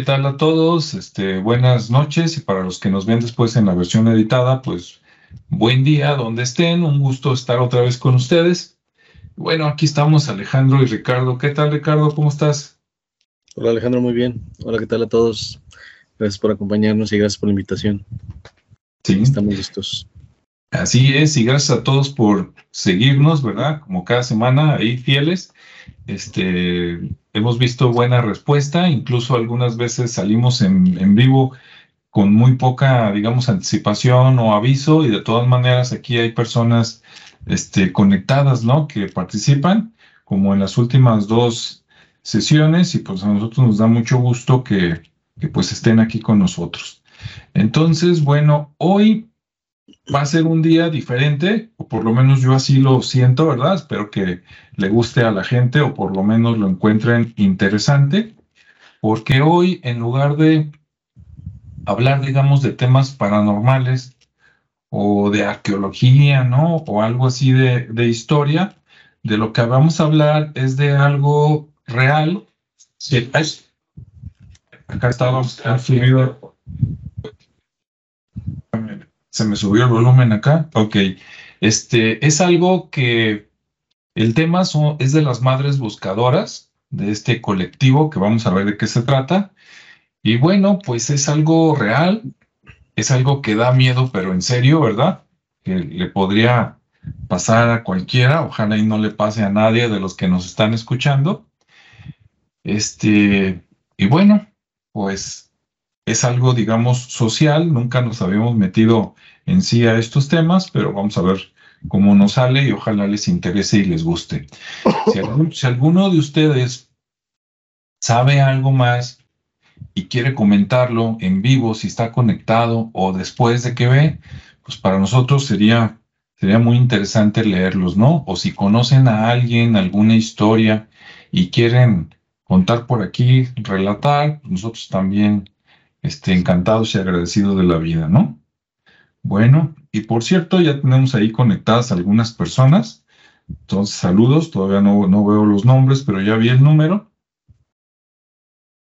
qué tal a todos? Este, buenas noches y para los que nos ven después en la versión editada, pues buen día donde estén, un gusto estar otra vez con ustedes. Bueno, aquí estamos Alejandro y Ricardo. ¿Qué tal Ricardo? ¿Cómo estás? Hola Alejandro, muy bien. Hola, ¿qué tal a todos? Gracias por acompañarnos y gracias por la invitación. Sí. Estamos listos. Así es, y gracias a todos por seguirnos, ¿verdad? Como cada semana, ahí fieles. Este, hemos visto buena respuesta, incluso algunas veces salimos en, en vivo con muy poca, digamos, anticipación o aviso, y de todas maneras aquí hay personas este, conectadas, ¿no? Que participan, como en las últimas dos sesiones, y pues a nosotros nos da mucho gusto que, que pues estén aquí con nosotros. Entonces, bueno, hoy va a ser un día diferente, o por lo menos yo así lo siento, ¿verdad? Espero que le guste a la gente o por lo menos lo encuentren interesante, porque hoy en lugar de hablar, digamos, de temas paranormales o de arqueología, ¿no? O algo así de, de historia, de lo que vamos a hablar es de algo real. Sí, acá estamos, se me subió el volumen acá. Ok. Este es algo que el tema es de las madres buscadoras de este colectivo que vamos a ver de qué se trata. Y bueno, pues es algo real, es algo que da miedo, pero en serio, ¿verdad? Que le podría pasar a cualquiera, ojalá y no le pase a nadie de los que nos están escuchando. Este, y bueno, pues es algo, digamos, social, nunca nos habíamos metido en sí a estos temas, pero vamos a ver cómo nos sale y ojalá les interese y les guste. Si, alguno de ustedes sabe algo más y quiere comentarlo en vivo, si está conectado o después de que ve, pues para nosotros sería, sería muy interesante leerlos, ¿no? O si conocen a alguien, alguna historia y quieren contar por aquí, relatar, nosotros también este, encantados y agradecidos de la vida, ¿no? Bueno, y por cierto, ya tenemos ahí conectadas algunas personas. Entonces, saludos, todavía no, no veo los nombres, pero ya vi el número.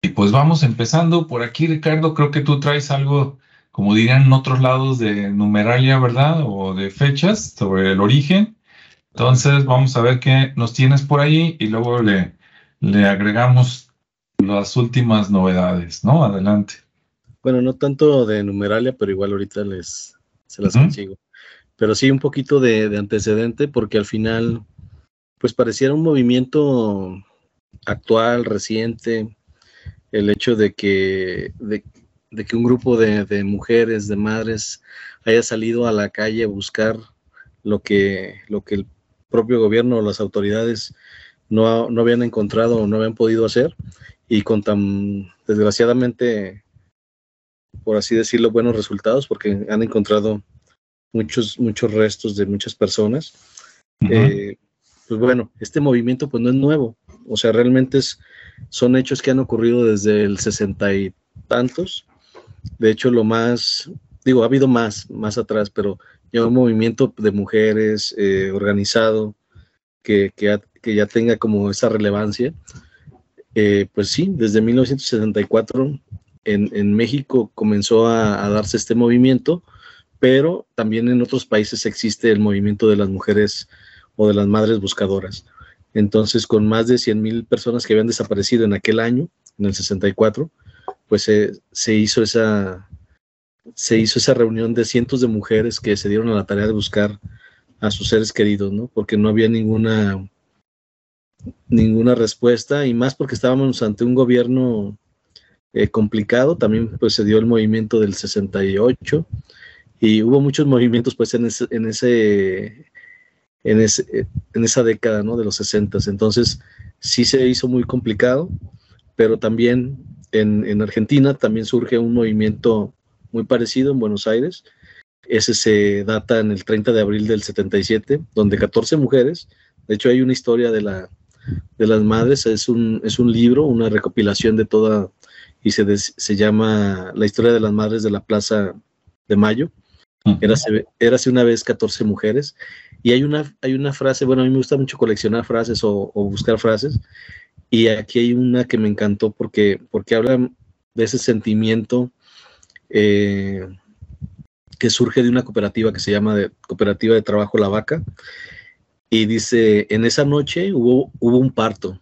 Y pues vamos empezando por aquí, Ricardo, creo que tú traes algo, como dirían en otros lados, de numeralia, ¿verdad? O de fechas sobre el origen. Entonces, vamos a ver qué nos tienes por ahí y luego le, le agregamos las últimas novedades, ¿no? Adelante. Bueno, no tanto de numeralia, pero igual ahorita les se las consigo. Pero sí un poquito de, antecedente, porque al final, pues pareciera un movimiento actual, reciente, el hecho de que, de, que un grupo de, mujeres, de madres, haya salido a la calle a buscar lo que, lo que el propio gobierno o las autoridades no, no habían encontrado o no habían podido hacer, y con tan desgraciadamente por así decirlo, buenos resultados porque han encontrado muchos, muchos restos de muchas personas. Eh, pues bueno, este movimiento pues no es nuevo, o sea, realmente es, son hechos que han ocurrido desde el sesenta y tantos. De hecho, lo más, digo, ha habido más, más atrás, pero ya un movimiento de mujeres eh, organizado que, que, que, ya tenga como esa relevancia. Eh, pues sí, desde 1974 en, México comenzó a, darse este movimiento, pero también en otros países existe el movimiento de las mujeres o de las madres buscadoras. Entonces, con más de 100 mil personas que habían desaparecido en aquel año, en el 64, pues se hizo esa se hizo esa reunión de cientos de mujeres que se dieron a la tarea de buscar a sus seres queridos, ¿no? Porque no había ninguna ninguna respuesta y más porque estábamos ante un gobierno eh, complicado. También pues se dio el movimiento del 68 y hubo muchos movimientos pues en ese, en ese, en, ese, en esa década ¿no? de los 60. Entonces sí se hizo muy complicado, pero también en, en Argentina también surge un movimiento muy parecido en Buenos Aires. Ese se data en el 30 de abril del 77, donde 14 mujeres, de hecho hay una historia de, la, de las madres, es un, es un libro, una recopilación de toda y se, se llama La historia de las madres de la Plaza de Mayo. Érase, érase una vez 14 mujeres. Y hay una, hay una frase, bueno, a mí me gusta mucho coleccionar frases o, buscar frases. Y aquí hay una que me encantó porque, porque habla de ese sentimiento eh, que surge de una cooperativa que se llama de, Cooperativa de Trabajo La Vaca. Y dice, en esa noche hubo, hubo un parto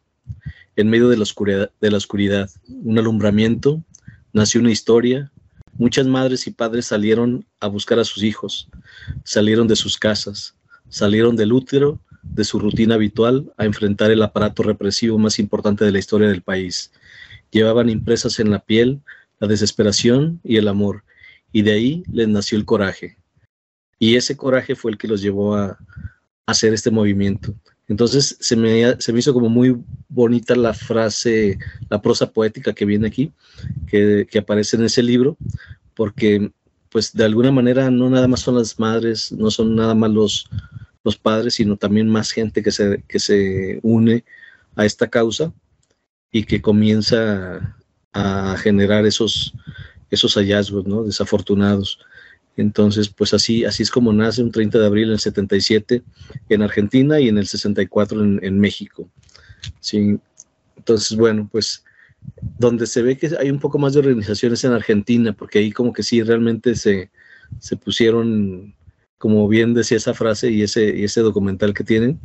en medio de la, oscuridad, de la oscuridad, un alumbramiento, nació una historia, muchas madres y padres salieron a buscar a sus hijos, salieron de sus casas, salieron del útero, de su rutina habitual, a enfrentar el aparato represivo más importante de la historia del país. Llevaban impresas en la piel la desesperación y el amor, y de ahí les nació el coraje. Y ese coraje fue el que los llevó a, hacer este movimiento. Entonces se me, se me hizo como muy bonita la frase, la prosa poética que viene aquí, que, que aparece en ese libro, porque pues de alguna manera no nada más son las madres, no son nada más los, los padres, sino también más gente que se, que se une a esta causa y que comienza a generar esos, esos hallazgos ¿no? desafortunados. Entonces, pues así, así es como nace un 30 de abril del 77 en Argentina y en el 64 en, en México. ¿sí? Entonces, bueno, pues donde se ve que hay un poco más de organizaciones en Argentina, porque ahí como que sí realmente se, se pusieron, como bien decía esa frase y ese, y ese documental que tienen,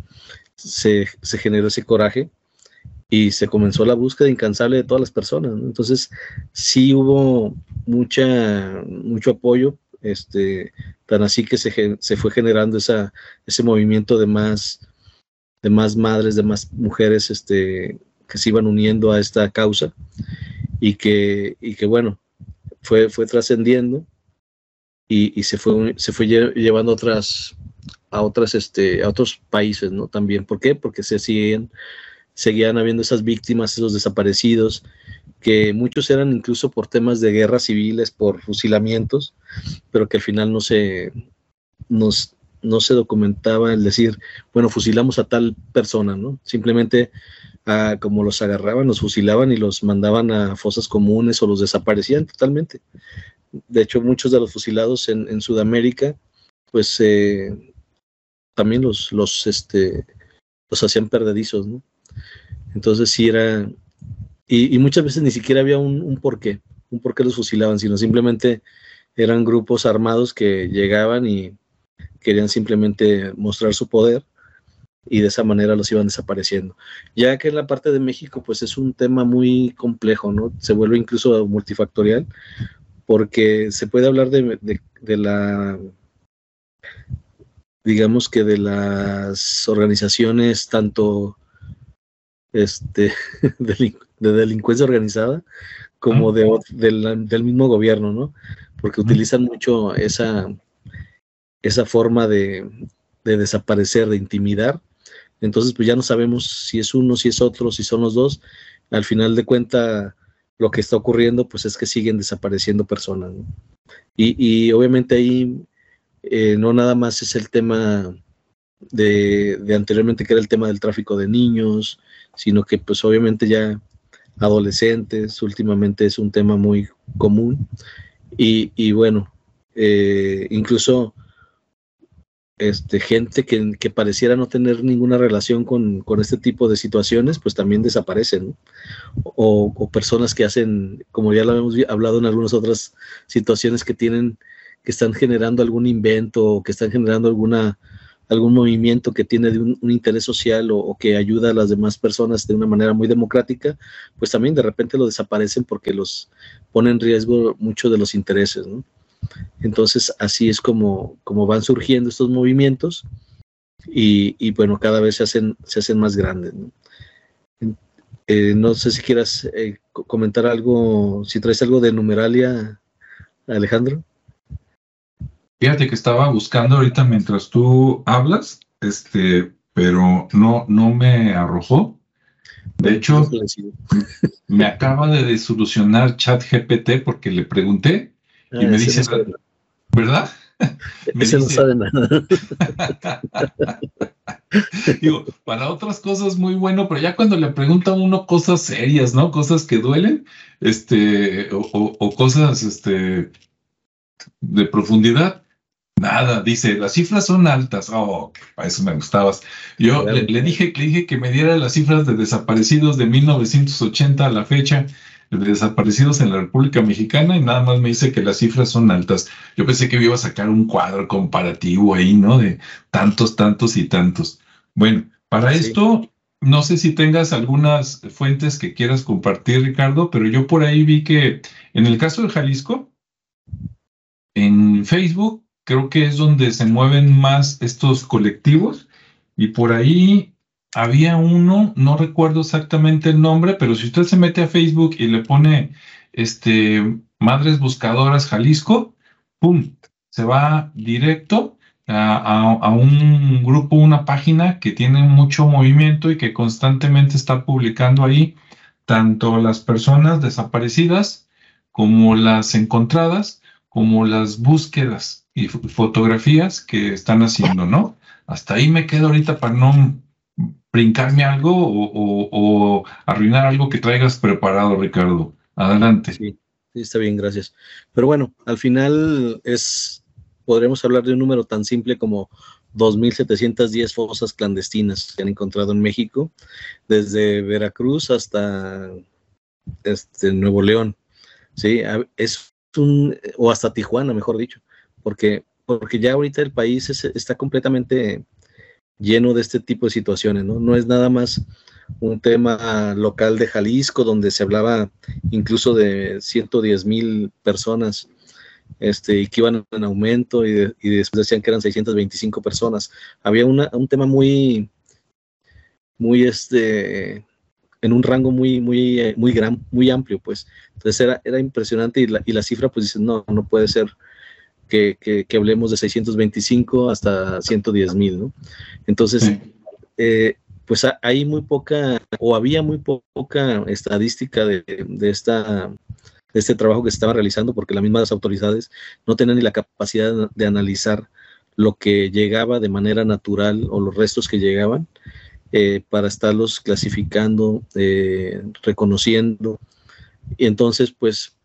se, se generó ese coraje y se comenzó la búsqueda incansable de todas las personas. Entonces, sí hubo mucha, mucho apoyo este, tan así que se, se fue generando esa, ese movimiento de más, de más madres, de más mujeres este, que se iban uniendo a esta causa y que, y que bueno, fue, fue trascendiendo y, y, se fue, se fue llevando otras, a, otras, este, a otros países, ¿no? También. ¿Por qué? Porque se siguen, seguían habiendo esas víctimas, esos desaparecidos, que muchos eran incluso por temas de guerras civiles, por fusilamientos, pero que al final no se, nos, no se documentaba el decir, bueno, fusilamos a tal persona, ¿no? Simplemente ah, como los agarraban, los fusilaban y los mandaban a fosas comunes o los desaparecían totalmente. De hecho, muchos de los fusilados en, Sudamérica, pues eh, también los, los, este, los hacían perdedizos, ¿no? Entonces sí era, y, muchas veces ni siquiera había un, porqué, un porqué los fusilaban, sino simplemente eran grupos armados que llegaban y querían simplemente mostrar su poder y de esa manera los iban desapareciendo. Ya que en la parte de México, pues es un tema muy complejo, ¿no? Se vuelve incluso multifactorial, porque se puede hablar de, de la, digamos que de las organizaciones tanto este, de delincuencia organizada como de, del mismo gobierno, ¿no? Porque utilizan mucho esa, esa forma de, de, desaparecer, de intimidar. Entonces, pues ya no sabemos si es uno, si es otro, si son los dos. Al final de cuenta, lo que está ocurriendo, pues es que siguen desapareciendo personas. ¿no? Y, y, obviamente ahí eh, no nada más es el tema de, anteriormente, que era el tema del tráfico de niños, sino que pues obviamente ya adolescentes últimamente es un tema muy común. Y, y bueno, eh, incluso este, gente que, que, pareciera no tener ninguna relación con, con, este tipo de situaciones, pues también desaparecen, o, o, personas que hacen, como ya lo hemos hablado en algunas otras situaciones, que tienen, que están generando algún invento o que están generando alguna algún movimiento que tiene un, un interés social o, que ayuda a las demás personas de una manera muy democrática, pues también de repente lo desaparecen porque los pone en riesgo mucho de los intereses. Entonces así es como, como van surgiendo estos movimientos y, y bueno, cada vez se hacen, se hacen más grandes. ¿no? Eh, no sé si quieras eh, comentar algo, si traes algo de numeralia, Alejandro. Fíjate que estaba buscando ahorita mientras tú hablas, este, pero no, no me arrojó. De hecho, me acaba de desolucionar ChatGPT porque le pregunté y ah, me dice, ¿verdad? Me ese dice, no sabe nada. Digo, para otras cosas muy bueno, pero ya cuando le pregunta a uno cosas serias, ¿no? Cosas que duelen, este, o, o, o cosas, este, de profundidad, Nada, dice, las cifras son altas. Oh, para eso me gustabas. Yo le, dije, le dije que me diera las cifras de desaparecidos de 1980 a la fecha. desaparecidos en la República Mexicana y nada más me dice que las cifras son altas. Yo pensé que iba a sacar un cuadro comparativo ahí, ¿no? De tantos, tantos y tantos. Bueno, para esto, no sé si tengas algunas fuentes que quieras compartir, Ricardo, pero yo por ahí vi que en el caso de Jalisco, en Facebook, creo que es donde se mueven más estos colectivos y por ahí había uno, no recuerdo exactamente el nombre, pero si usted se mete a Facebook y le pone este Madres Buscadoras Jalisco, ¡pum! Se va directo a, un grupo, una página que tiene mucho movimiento y que constantemente está publicando ahí tanto las personas desaparecidas como las encontradas, como las búsquedas y fotografías que están haciendo, ¿no? Hasta ahí me quedo ahorita para no brincarme algo o, arruinar algo que traigas preparado, Ricardo. Adelante. Sí, sí, está bien, gracias. Pero bueno, al final es, podremos hablar de un número tan simple como 2.710 fosas clandestinas que han encontrado en México, desde Veracruz hasta este, Nuevo León. Sí, es un, o hasta Tijuana, mejor dicho, porque, porque ya ahorita el país está completamente lleno de este tipo de situaciones, ¿no? No es nada más un tema local de Jalisco, donde se hablaba incluso de 110 mil personas este, y que iban en aumento y, después decían que eran 625 personas. Había un tema muy, muy, este, en un rango muy, muy, muy gran, muy amplio, pues. Entonces era, era impresionante y la, y la cifra, pues dices, no, no puede ser que, hablemos de 625 hasta 110 mil, ¿no? Entonces, eh, pues hay muy poca, o había muy poca estadística de, esta, de este trabajo que se estaba realizando, porque las mismas autoridades no tenían ni la capacidad de analizar lo que llegaba de manera natural o los restos que llegaban eh, para estarlos clasificando, eh, reconociendo. Y entonces, pues,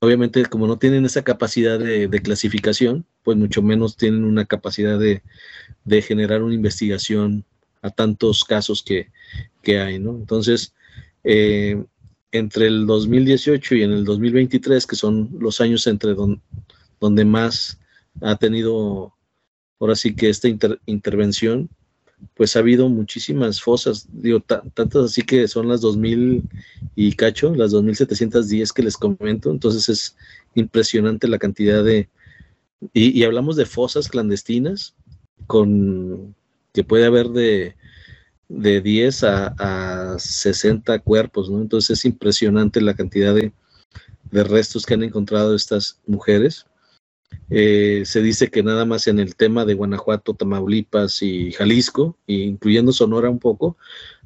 obviamente como no tienen esa capacidad de, clasificación, pues mucho menos tienen una capacidad de, generar una investigación a tantos casos que, hay, ¿no? Entonces, eh, entre el 2018 y en el 2023, que son los años entre donde más ha tenido ahora sí que esta intervención, pues ha habido muchísimas fosas, digo, tantas así que son las 2000 y cacho, las 2710 que les comento, entonces es impresionante la cantidad de, y, hablamos de fosas clandestinas, con que puede haber de, de 10 a, a, 60 cuerpos, ¿no? Entonces es impresionante la cantidad de, de restos que han encontrado estas mujeres. Eh, se dice que nada más en el tema de Guanajuato, Tamaulipas y Jalisco, incluyendo Sonora un poco,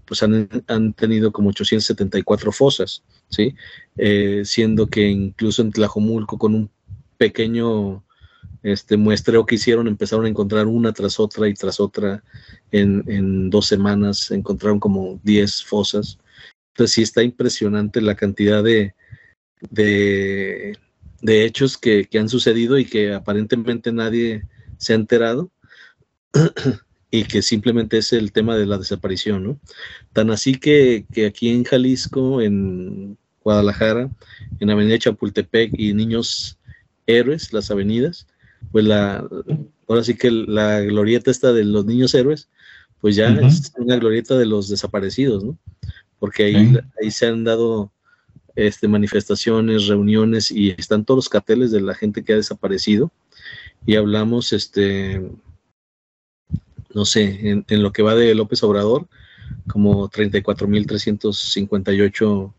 pues han, tenido como 874 fosas, ¿sí? Eh, siendo que incluso en Tlajomulco, con un pequeño este, muestreo que hicieron, empezaron a encontrar una tras otra y tras otra en, dos semanas, encontraron como 10 fosas. Entonces sí está impresionante la cantidad de de hechos que, han sucedido y que aparentemente nadie se ha enterado y que simplemente es el tema de la desaparición, ¿no? Tan así que, aquí en Jalisco, en Guadalajara, en Avenida Chapultepec y Niños Héroes, las avenidas, pues la, ahora sí que la glorieta esta de los niños héroes, pues ya es una glorieta de los desaparecidos, ¿no? Porque ahí, ahí se han dado este, manifestaciones, reuniones y están todos los carteles de la gente que ha desaparecido y hablamos, este, no sé, en, lo que va de López Obrador, como 34.358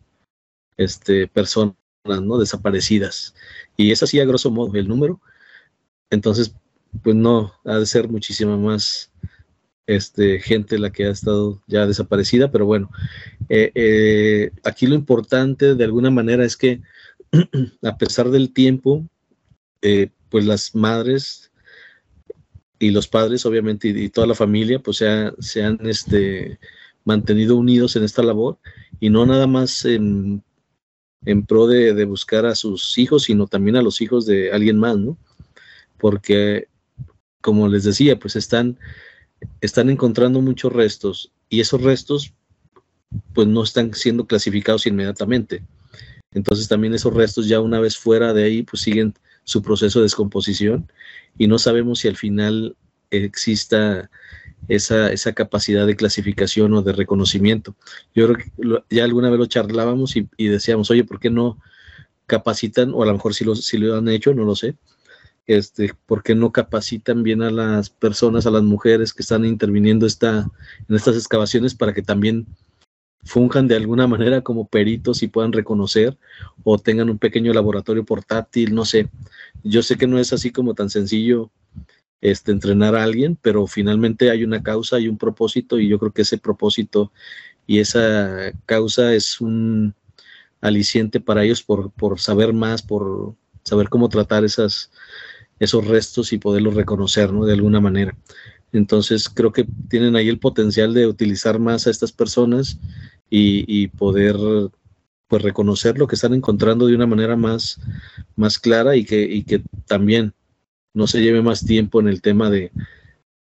este, personas ¿no? desaparecidas. Y es así a grosso modo el número. Entonces, pues no, ha de ser muchísima más este, gente la que ha estado ya desaparecida, pero bueno, eh, eh, aquí lo importante de alguna manera es que a pesar del tiempo, eh, pues las madres y los padres, obviamente, y, toda la familia, pues se, han este, mantenido unidos en esta labor y no nada más en, en pro de, de, buscar a sus hijos, sino también a los hijos de alguien más, ¿no? Porque, como les decía, pues están están encontrando muchos restos y esos restos pues no están siendo clasificados inmediatamente. Entonces también esos restos ya una vez fuera de ahí, pues siguen su proceso de descomposición y no sabemos si al final exista esa, esa capacidad de clasificación o de reconocimiento. Yo creo que ya alguna vez lo charlábamos y, decíamos, oye, ¿por qué no capacitan, o a lo mejor si lo, si lo han hecho, no lo sé, este, ¿por qué no capacitan bien a las personas, a las mujeres que están interviniendo esta, en estas excavaciones para que también funjan de alguna manera como peritos y puedan reconocer o tengan un pequeño laboratorio portátil, no sé. Yo sé que no es así como tan sencillo este, entrenar a alguien, pero finalmente hay una causa y un propósito y yo creo que ese propósito y esa causa es un aliciente para ellos por, por saber más, por saber cómo tratar esas, esos restos y poderlos reconocer ¿no? de alguna manera. Entonces creo que tienen ahí el potencial de utilizar más a estas personas y, poder pues reconocer lo que están encontrando de una manera más, más clara y que, y que también no se lleve más tiempo en el tema de,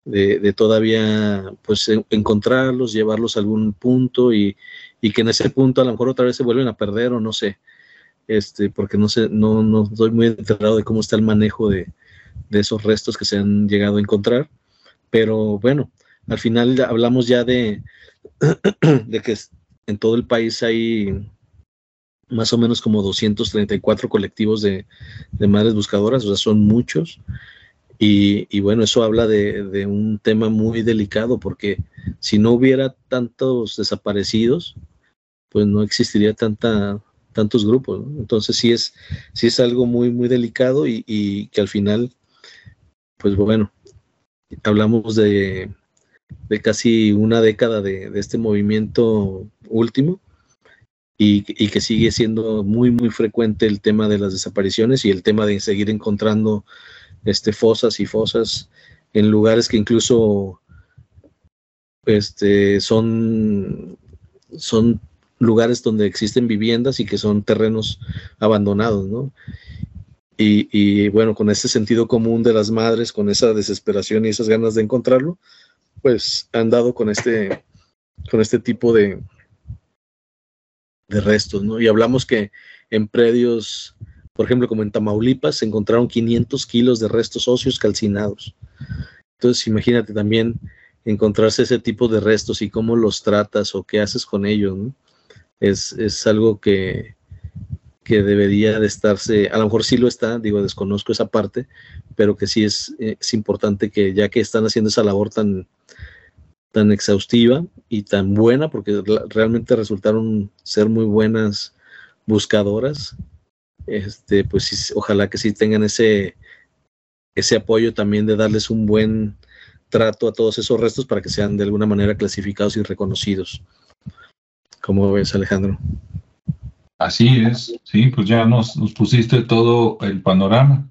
de, todavía pues encontrarlos, llevarlos a algún punto y, y, que en ese punto a lo mejor otra vez se vuelven a perder o no sé, este, porque no sé, no, no estoy muy enterado de cómo está el manejo de, de esos restos que se han llegado a encontrar, pero bueno, al final hablamos ya de, de que en todo el país hay más o menos como 234 colectivos de, madres buscadoras, o sea, son muchos. Y, bueno, eso habla de, un tema muy delicado, porque si no hubiera tantos desaparecidos, pues no existiría tanta, tantos grupos. Entonces sí es, sí es algo muy, muy delicado y, y que al final, pues bueno, hablamos de, de casi una década de, este movimiento último y, que sigue siendo muy, muy frecuente el tema de las desapariciones y el tema de seguir encontrando este, fosas y fosas en lugares que incluso este, son, son lugares donde existen viviendas y que son terrenos abandonados, ¿no? Y, bueno, con ese sentido común de las madres, con esa desesperación y esas ganas de encontrarlo, pues han dado con este, con este tipo de, de restos, ¿no? Y hablamos que en predios, por ejemplo, como en Tamaulipas, se encontraron 500 kilos de restos óseos calcinados. Entonces, imagínate también encontrarse ese tipo de restos y cómo los tratas o qué haces con ellos, ¿no? Es, es algo que, que debería de estarse, a lo mejor sí lo está, digo, desconozco esa parte, pero que sí es, es importante que ya que están haciendo esa labor tan, tan exhaustiva y tan buena, porque realmente resultaron ser muy buenas buscadoras, este, pues ojalá que sí tengan ese, ese apoyo también de darles un buen trato a todos esos restos para que sean de alguna manera clasificados y reconocidos. ¿Cómo ves, Alejandro? Así es, sí, pues ya nos, pusiste todo el panorama.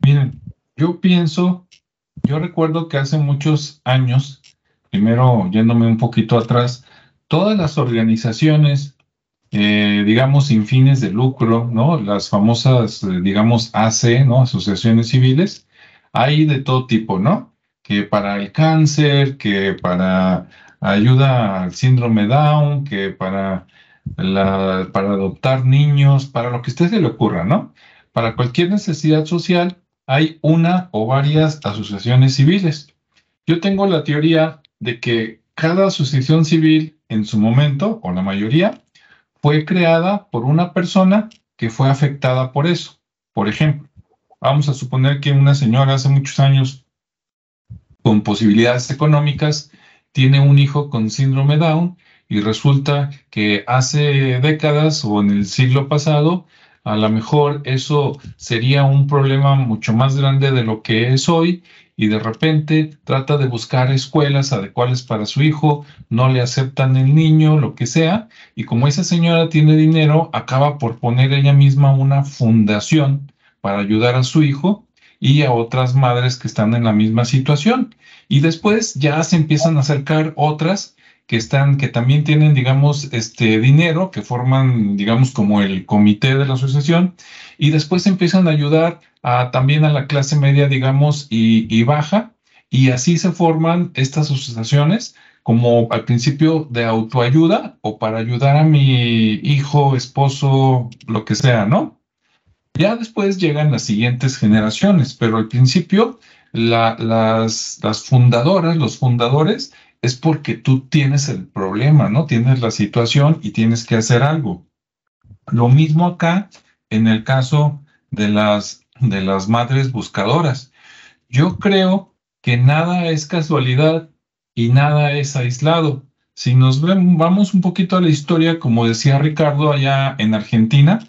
Miren, yo pienso, yo recuerdo que hace muchos años primero yéndome un poquito atrás, todas las organizaciones, eh, digamos, sin fines de lucro, ¿no? Las famosas, eh, digamos, AC, ¿no? Asociaciones civiles, hay de todo tipo, ¿no? Que para el cáncer, que para ayuda al síndrome Down, que para, para adoptar niños, para lo que a usted se le ocurra, ¿no? Para cualquier necesidad social hay una o varias asociaciones civiles. Yo tengo la teoría de que cada asociación civil en su momento, o la mayoría, fue creada por una persona que fue afectada por eso. Por ejemplo, vamos a suponer que una señora hace muchos años con posibilidades económicas tiene un hijo con síndrome Down y resulta que hace décadas o en el siglo pasado a lo mejor eso sería un problema mucho más grande de lo que es hoy y de repente trata de buscar escuelas adecuadas para su hijo, no le aceptan el niño, lo que sea, y como esa señora tiene dinero, acaba por poner ella misma una fundación para ayudar a su hijo y a otras madres que están en la misma situación. Y después ya se empiezan a acercar otras que están, que también tienen, digamos, este dinero, que forman, digamos, como el comité de la asociación, y después empiezan a ayudar a, también a la clase media, digamos, y, baja, y así se forman estas asociaciones como al principio de autoayuda o para ayudar a mi hijo, esposo, lo que sea, ¿no? Ya después llegan las siguientes generaciones, pero al principio las, las fundadoras, los fundadores, es porque tú tienes el problema, ¿no? Tienes la situación y tienes que hacer algo. Lo mismo acá en el caso de las, de las madres buscadoras. Yo creo que nada es casualidad y nada es aislado. Si nos vamos un poquito a la historia, como decía Ricardo, allá en Argentina,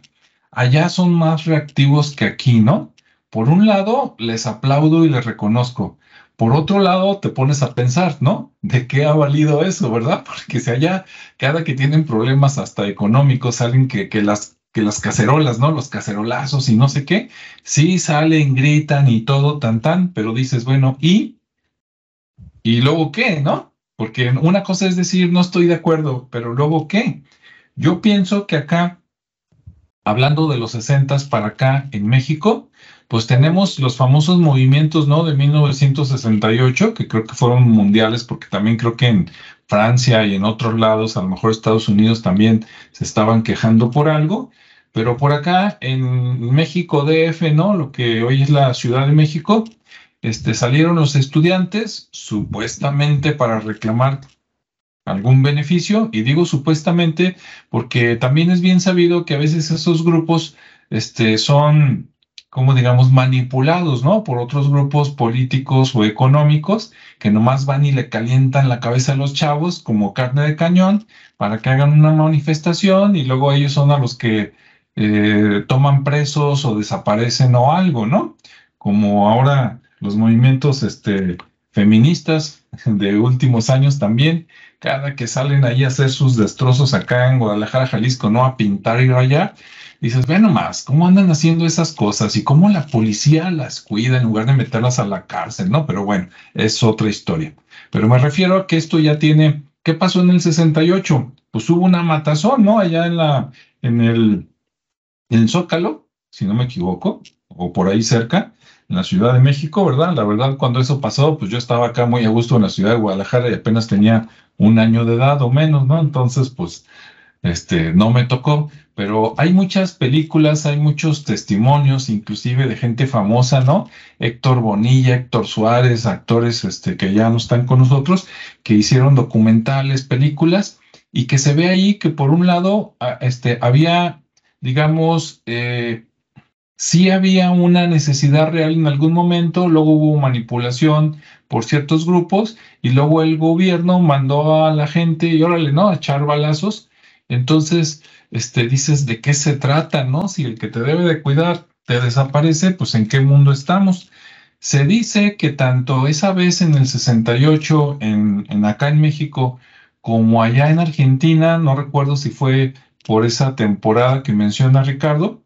allá son más reactivos que aquí, ¿no? Por un lado, les aplaudo y les reconozco. Por otro lado, te pones a pensar, ¿no? ¿De qué ha valido eso, verdad? Porque si allá, cada que tienen problemas hasta económicos, salen que, que las que las cacerolas, ¿no? Los cacerolazos y no sé qué, sí salen, gritan y todo, tan, tan, pero dices, bueno, ¿y? ¿Y luego qué, no? Porque una cosa es decir, no estoy de acuerdo, pero luego qué? Yo pienso que acá, hablando de los 60 para acá en México, pues tenemos los famosos movimientos, ¿no? De 1968, que creo que fueron mundiales, porque también creo que en Francia y en otros lados, a lo mejor Estados Unidos también se estaban quejando por algo, pero por acá en México DF, ¿no? Lo que hoy es la Ciudad de México, este, salieron los estudiantes supuestamente para reclamar algún beneficio, y digo supuestamente porque también es bien sabido que a veces esos grupos este, son como digamos, manipulados, ¿no? Por otros grupos políticos o económicos que nomás van y le calientan la cabeza a los chavos como carne de cañón para que hagan una manifestación y luego ellos son a los que eh, toman presos o desaparecen o algo, ¿no? Como ahora los movimientos este, feministas de últimos años también, cada que salen ahí a hacer sus destrozos acá en Guadalajara, Jalisco, ¿no? A pintar y rayar dices, ve nomás, ¿cómo andan haciendo esas cosas? Y cómo la policía las cuida en lugar de meterlas a la cárcel, ¿no? Pero bueno, es otra historia. Pero me refiero a que esto ya tiene, ¿qué pasó en el 68? Pues hubo una matazón, ¿no? Allá en la, en el, en Zócalo, si no me equivoco, o por ahí cerca, en la Ciudad de México, ¿verdad? La verdad, cuando eso pasó, pues yo estaba acá muy a gusto en la ciudad de Guadalajara y apenas tenía un año de edad o menos, ¿no? Entonces, pues, este, no me tocó, pero hay muchas películas, hay muchos testimonios, inclusive de gente famosa, ¿no? Héctor Bonilla, Héctor Suárez, actores este, que ya no están con nosotros, que hicieron documentales, películas, y que se ve ahí que por un lado este, había, digamos, eh, sí había una necesidad real en algún momento, luego hubo manipulación por ciertos grupos, y luego el gobierno mandó a la gente, y órale, ¿no? A echar balazos entonces, este, dices, ¿de qué se trata, no? Si el que te debe de cuidar te desaparece, pues ¿en qué mundo estamos? Se dice que tanto esa vez en el 68, en, en acá en México, como allá en Argentina, no recuerdo si fue por esa temporada que menciona Ricardo,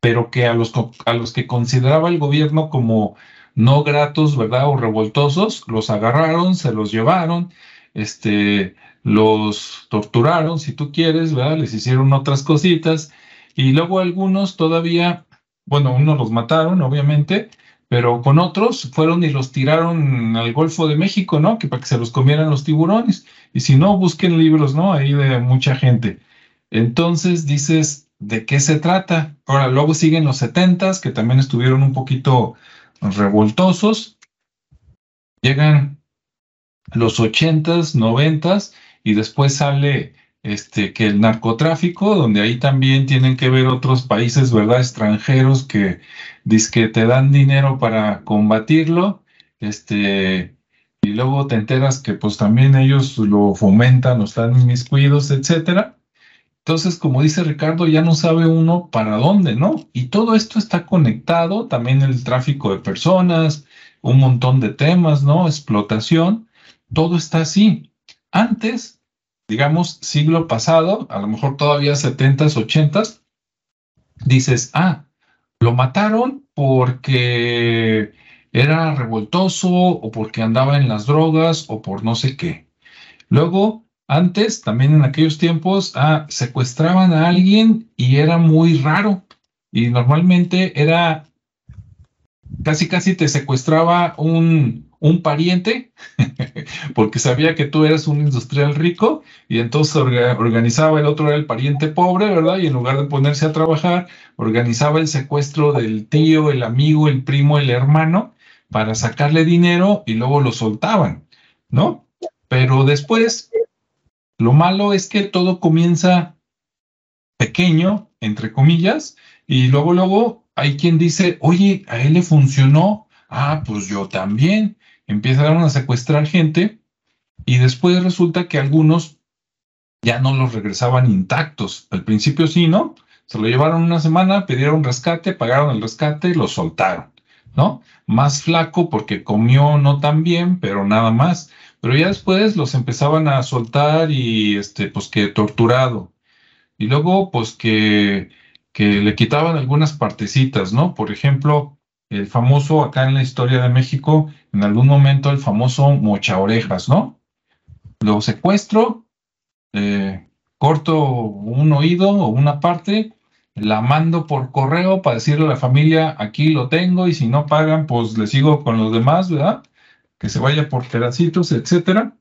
pero que a los, a los que consideraba el gobierno como no gratos, ¿verdad? O revoltosos, los agarraron, se los llevaron, este, los torturaron, si tú quieres, ¿verdad? Les hicieron otras cositas y luego algunos todavía, bueno, unos los mataron, obviamente, pero con otros fueron y los tiraron al Golfo de México, ¿no? Que para que se los comieran los tiburones. Y si no, busquen libros, ¿no? Ahí de mucha gente. Entonces dices, ¿de qué se trata? Ahora, luego siguen los setentas, que también estuvieron un poquito revoltosos. Llegan los ochentas, noventas, y después sale este, que el narcotráfico, donde ahí también tienen que ver otros países, ¿verdad? Extranjeros que, que te dan dinero para combatirlo, este, y luego te enteras que pues también ellos lo fomentan, lo están inmiscuidos, etcétera. Entonces, como dice Ricardo, ya no sabe uno para dónde, ¿no? Y todo esto está conectado, también el tráfico de personas, un montón de temas, ¿no? Explotación, todo está así. Antes, digamos, siglo pasado, a lo mejor todavía 70s, 80s, dices, ah, lo mataron porque era revoltoso o porque andaba en las drogas o por no sé qué. Luego, antes, también en aquellos tiempos, ah, secuestraban a alguien y era muy raro. Y normalmente era, casi casi te secuestraba un, un pariente, porque sabía que tú eras un industrial rico, y entonces organizaba, el otro era el pariente pobre, ¿verdad? Y en lugar de ponerse a trabajar, organizaba el secuestro del tío, el amigo, el primo, el hermano, para sacarle dinero y luego lo soltaban, ¿no? Pero después, lo malo es que todo comienza pequeño, entre comillas, y luego, luego hay quien dice, oye, a él le funcionó, ah, pues yo también. Empiezan a secuestrar gente y después resulta que algunos ya no los regresaban intactos. Al principio sí, ¿no? Se lo llevaron una semana, pidieron rescate, pagaron el rescate y lo soltaron, ¿no? Más flaco porque comió no tan bien, pero nada más. Pero ya después los empezaban a soltar y, este, pues que torturado. Y luego, pues que, que le quitaban algunas partecitas, ¿no? Por ejemplo, el famoso, acá en la historia de México, en algún momento el famoso mocha orejas, ¿no? Lo secuestro, eh, corto un oído o una parte, la mando por correo para decirle a la familia, aquí lo tengo y si no pagan, pues le sigo con los demás, ¿verdad? Que se vaya por pedacitos, etcétera,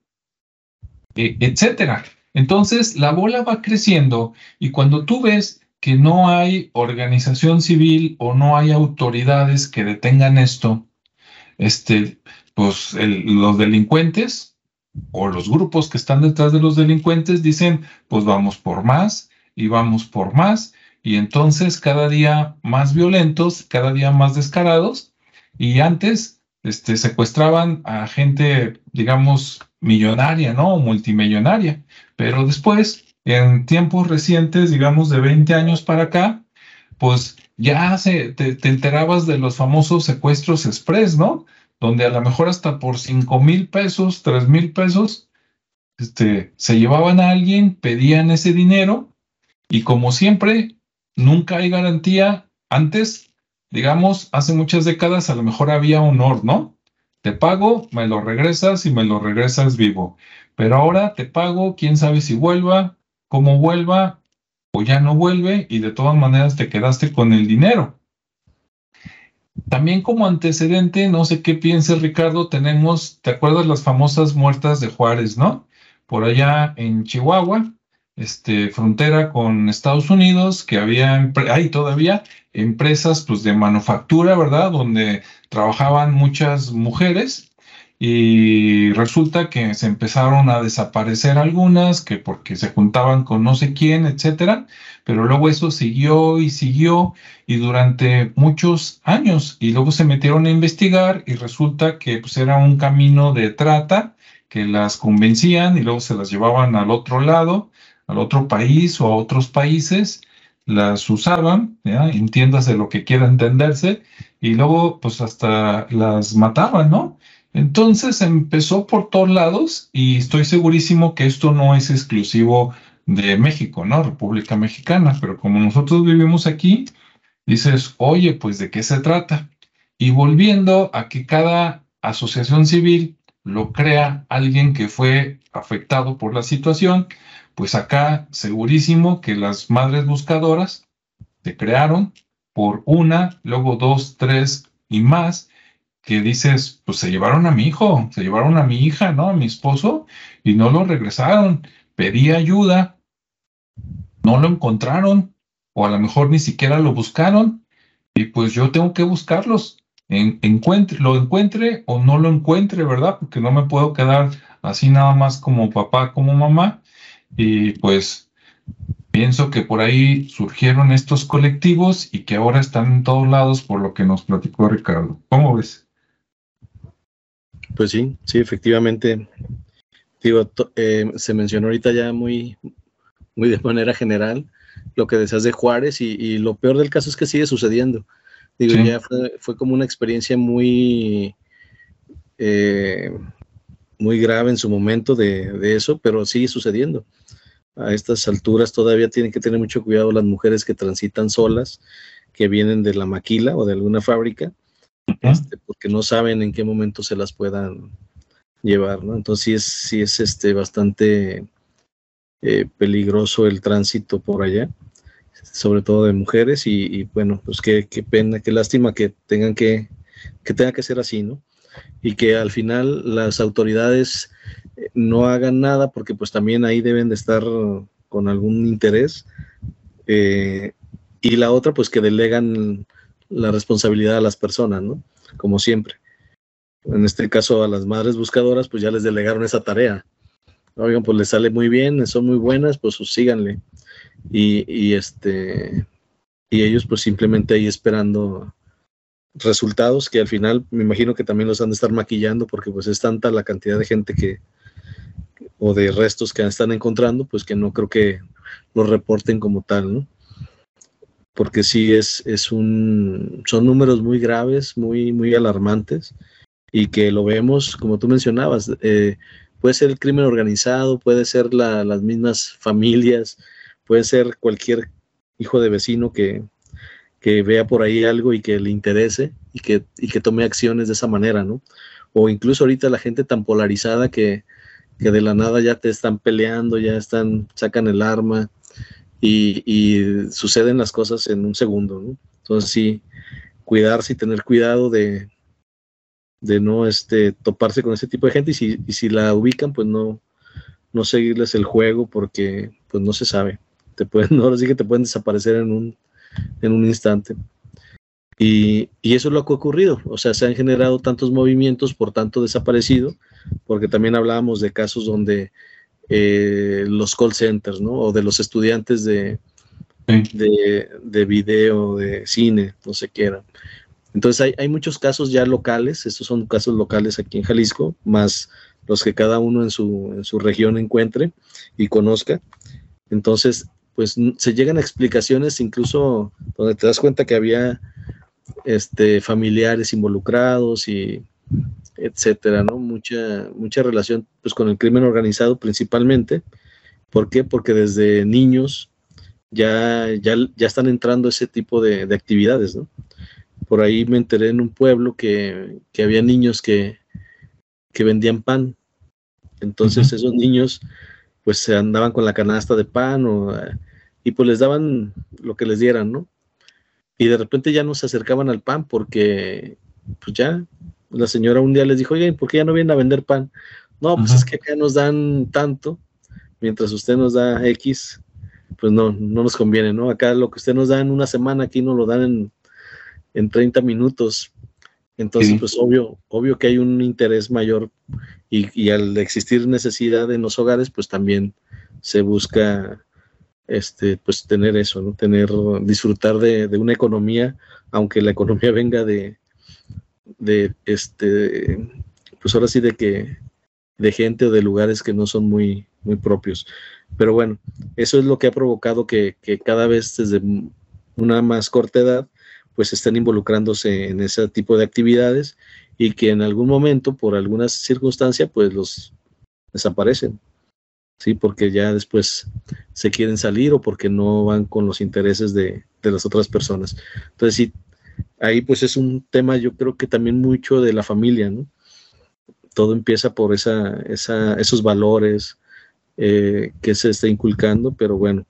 e, etcétera. Entonces, la bola va creciendo y cuando tú ves que no hay organización civil o no hay autoridades que detengan esto, este, pues los delincuentes o los grupos que están detrás de los delincuentes dicen, pues vamos por más y vamos por más, y entonces cada día más violentos, cada día más descarados, y antes este, secuestraban a gente, digamos, millonaria, ¿no? Multimillonaria, pero después en tiempos recientes, digamos de 20 años para acá, pues ya se, te, enterabas de los famosos secuestros express, ¿no? Donde a lo mejor hasta por 5 mil pesos, 3 mil pesos, este, se llevaban a alguien, pedían ese dinero y como siempre, nunca hay garantía. Antes, digamos, hace muchas décadas a lo mejor había honor, ¿no? Te pago, me lo regresas y me lo regresas vivo. Pero ahora te pago, quién sabe si vuelva, cómo vuelva o ya no vuelve y de todas maneras te quedaste con el dinero. También como antecedente, no sé qué pienses Ricardo, tenemos, ¿te acuerdas las famosas muertas de Juárez, no? Por allá en Chihuahua, este, frontera con Estados Unidos, que había, hay todavía empresas pues de manufactura, ¿verdad? Donde trabajaban muchas mujeres y resulta que se empezaron a desaparecer algunas, que porque se juntaban con no sé quién, etcétera, pero luego eso siguió y siguió y durante muchos años y luego se metieron a investigar y resulta que pues era un camino de trata que las convencían y luego se las llevaban al otro lado, al otro país o a otros países, las usaban, entiéndase lo que quiera entenderse, y luego pues hasta las mataban, ¿no? Entonces empezó por todos lados y estoy segurísimo que esto no es exclusivo de México, ¿no? República Mexicana, pero como nosotros vivimos aquí, dices, oye, pues de qué se trata. Y volviendo a que cada asociación civil lo crea alguien que fue afectado por la situación, pues acá segurísimo que las madres buscadoras se crearon por una, luego dos, tres y más, que dices, pues se llevaron a mi hijo, se llevaron a mi hija, ¿no? A mi esposo y no lo regresaron. Pedí ayuda, no lo encontraron o a lo mejor ni siquiera lo buscaron y pues yo tengo que buscarlos. En, encuentre, lo encuentre o no lo encuentre, ¿verdad? Porque no me puedo quedar así nada más como papá, como mamá. Y pues pienso que por ahí surgieron estos colectivos y que ahora están en todos lados por lo que nos platicó Ricardo. ¿Cómo ves? Pues sí, sí, efectivamente. Digo, eh, se mencionó ahorita ya muy, muy de manera general lo que deseas de Juárez y, lo peor del caso es que sigue sucediendo. Digo, ya fue, como una experiencia muy, eh, muy grave en su momento de, de, eso, pero sigue sucediendo. A estas alturas todavía tienen que tener mucho cuidado las mujeres que transitan solas, que vienen de la maquila o de alguna fábrica este, porque no saben en qué momento se las puedan llevar, ¿no? Entonces sí es, sí es este, bastante eh, peligroso el tránsito por allá, sobre todo de mujeres, y, bueno, pues qué, qué, pena, qué lástima que tengan que, que tenga que ser así, ¿no? y que al final las autoridades eh, no hagan nada porque pues también ahí deben de estar con algún interés eh, y la otra pues que delegan la responsabilidad a las personas, ¿no? Como siempre. En este caso a las madres buscadoras pues ya les delegaron esa tarea. Oigan, pues les sale muy bien, son muy buenas, pues, síganle. Y, y este y ellos pues simplemente ahí esperando resultados que al final me imagino que también los han de estar maquillando porque pues es tanta la cantidad de gente que o de restos que están encontrando pues que no creo que los reporten como tal, ¿no? Porque sí es, es un, son números muy graves, muy, muy alarmantes y que lo vemos, como tú mencionabas, eh, puede ser el crimen organizado, puede ser las mismas familias, puede ser cualquier hijo de vecino que, que vea por ahí algo y que le interese y que, y que tome acciones de esa manera, ¿no? O incluso ahorita la gente tan polarizada que, que de la nada ya te están peleando, ya están, sacan el arma y, y suceden las cosas en un segundo, ¿no? Entonces sí, cuidarse y tener cuidado de, de no este, toparse con ese tipo de gente y si, y si la ubican, pues no, no seguirles el juego porque pues no se sabe. Te pueden, ahora sí que te pueden desaparecer en un, en un instante. Y, eso es lo que ha ocurrido, o sea, se han generado tantos movimientos por tanto desaparecido, porque también hablábamos de casos donde eh, los call centers, ¿no? O de los estudiantes de, de, de, video, de cine, no sé qué era. Entonces hay, hay, muchos casos ya locales, estos son casos locales aquí en Jalisco, más los que cada uno en su, en su región encuentre y conozca. Entonces, pues se llegan a explicaciones incluso donde te das cuenta que había este, familiares involucrados y etcétera, ¿no? Mucha, mucha relación pues con el crimen organizado principalmente. ¿Por qué? Porque desde niños ya, ya, ya están entrando ese tipo de, actividades, ¿no? Por ahí me enteré en un pueblo que, que había niños que, que vendían pan. Entonces esos niños pues se andaban con la canasta de pan o, y pues les daban lo que les dieran, ¿no? Y de repente ya no se acercaban al pan porque pues ya la señora un día les dijo, oye, ¿por qué ya no vienen a vender pan? No, pues es que acá nos dan tanto, mientras usted nos da X, pues no, no nos conviene, ¿no? Acá lo que usted nos da en una semana, aquí nos lo dan en, en 30 minutos. Entonces, pues obvio, obvio que hay un interés mayor y, al existir necesidad en los hogares, pues también se busca este, pues tener eso, ¿no? Tener, disfrutar de, una economía, aunque la economía venga de, de, este, pues ahora sí de que, de gente o de lugares que no son muy, muy propios. Pero bueno, eso es lo que ha provocado que, que cada vez desde una más corta edad, pues estén involucrándose en ese tipo de actividades y que en algún momento, por alguna circunstancia, pues los desaparecen. ¿sí? Porque ya después se quieren salir o porque no van con los intereses de, las otras personas. Entonces, sí, ahí pues es un tema, yo creo que también mucho de la familia, ¿no? Todo empieza por esa, esos valores eh, que se está inculcando, pero bueno,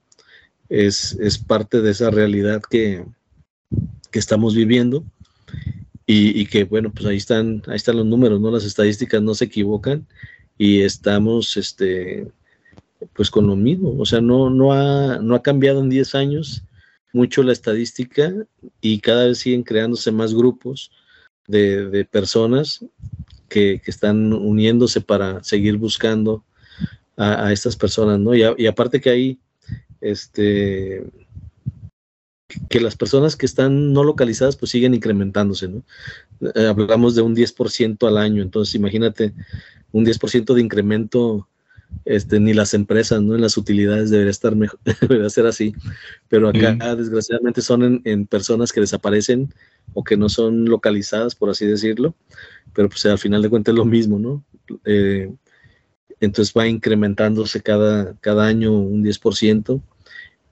es, es parte de esa realidad que, que estamos viviendo y, que bueno, pues ahí están, ahí están los números, ¿no? Las estadísticas no se equivocan y estamos, este, pues con lo mismo, o sea, no, no, ha, no ha cambiado en 10 años mucho la estadística y cada vez siguen creándose más grupos de, personas que, están uniéndose para seguir buscando a, estas personas, ¿no? Y, y aparte que hay, este, que las personas que están no localizadas pues siguen incrementándose, ¿no? Eh, hablamos de un 10% al año, entonces imagínate un 10% de incremento, este, ni las empresas, ¿no? En las utilidades debería estar mejor, debería ser así, pero acá desgraciadamente son en, personas que desaparecen o que no son localizadas, por así decirlo, pero pues al final de cuentas es lo mismo, ¿no? Eh, entonces va incrementándose cada, cada año un 10%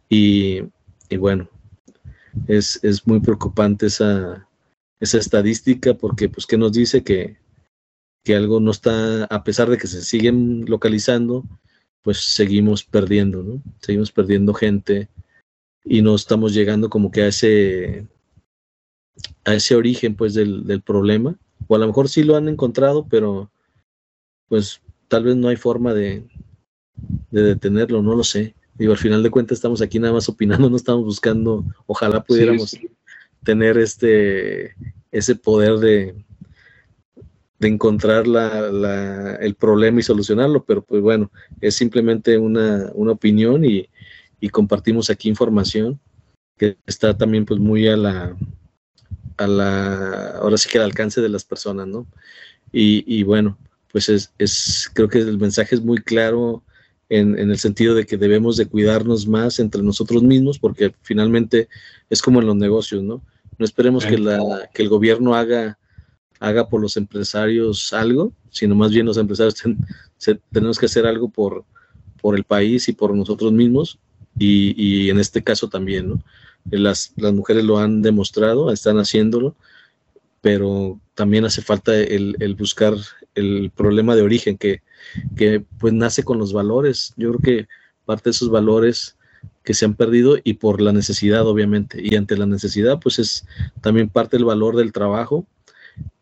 y, y bueno, es, es muy preocupante esa, esa estadística porque, pues, ¿qué nos dice? Que, que algo no está, a pesar de que se siguen localizando, pues seguimos perdiendo, ¿no? Seguimos perdiendo gente y no estamos llegando como que a ese, a ese origen, pues, del, del problema o a lo mejor sí lo han encontrado, pero pues tal vez no hay forma de, de detenerlo, no lo sé. Digo, al final de cuentas estamos aquí nada más opinando, no estamos buscando, ojalá pudiéramos tener este ese poder de, de encontrar la, el problema y solucionarlo, pero pues bueno, es simplemente una, una opinión y, y, compartimos aquí información que está también pues muy a la, a la, ahora sí que al alcance de las personas, ¿no? Y, y bueno, pues es, es, creo que el mensaje es muy claro en, en, el sentido de que debemos de cuidarnos más entre nosotros mismos, porque finalmente es como en los negocios, ¿no? No esperemos que, la, que el gobierno haga haga por los empresarios algo, sino más bien los empresarios tenemos que hacer algo por, por el país y por nosotros mismos, y, en este caso también, ¿no? Las, las mujeres lo han demostrado, están haciéndolo, pero también hace falta el, buscar el problema de origen que, que, pues nace con los valores. Yo creo que parte de esos valores que se han perdido y por la necesidad, obviamente. Y ante la necesidad, pues es también parte del valor del trabajo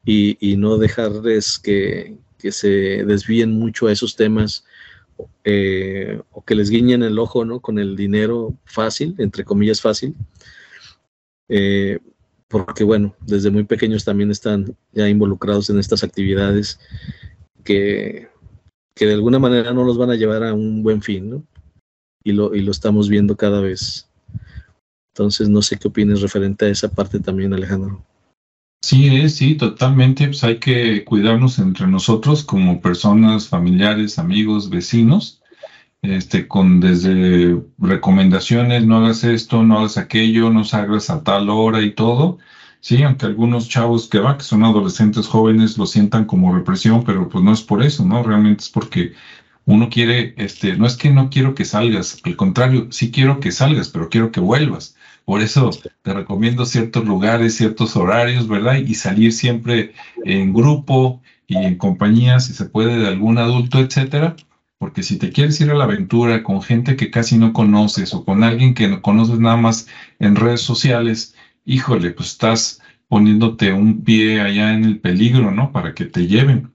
y, no dejarles que, se desvíen mucho a esos temas eh, o que les guiñen el ojo ¿no? con el dinero fácil, entre comillas fácil, eh, porque bueno, desde muy pequeños también están ya involucrados en estas actividades que, que de alguna manera no los van a llevar a un buen fin, ¿no? Y lo, y lo estamos viendo cada vez. Entonces, no sé qué opinas referente a esa parte también, Alejandro. Sí, sí, totalmente. Pues hay que cuidarnos entre nosotros como personas, familiares, amigos, vecinos, este, con desde recomendaciones, no hagas esto, no hagas aquello, no salgas a tal hora y todo. Sí, aunque algunos chavos que va, que son adolescentes jóvenes, lo sientan como represión, pero pues no es por eso, ¿no? Realmente es porque uno quiere, este, no es que no quiero que salgas, al contrario, sí quiero que salgas, pero quiero que vuelvas. Por eso te recomiendo ciertos lugares, ciertos horarios, ¿verdad? Y salir siempre en grupo y en compañía, si se puede, de algún adulto, etcétera. Porque si te quieres ir a la aventura con gente que casi no conoces o con alguien que no conoces nada más en redes sociales, híjole, pues estás poniéndote un pie allá en el peligro, ¿no? Para que te lleven.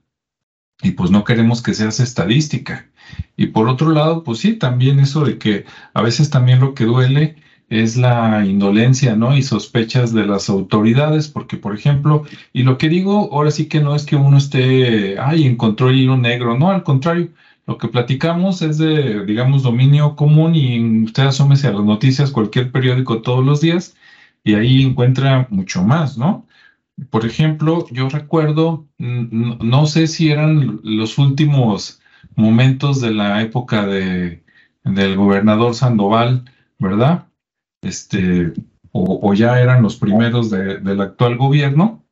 Y pues no queremos que seas estadística. Y por otro lado, pues sí, también eso de que a veces también lo que duele es la indolencia, ¿no? Y sospechas de las autoridades, porque, por ejemplo, y lo que digo, ahora sí que no es que uno esté, ay, encontró el hilo negro, no, al contrario, lo que platicamos es de, digamos, dominio común y usted asómese a las noticias, cualquier periódico todos los días, y ahí encuentra mucho más, ¿no? Por ejemplo, yo recuerdo, no sé si eran los últimos momentos de la época de, del gobernador Sandoval, ¿verdad? Este, o, ya eran los primeros del actual gobierno,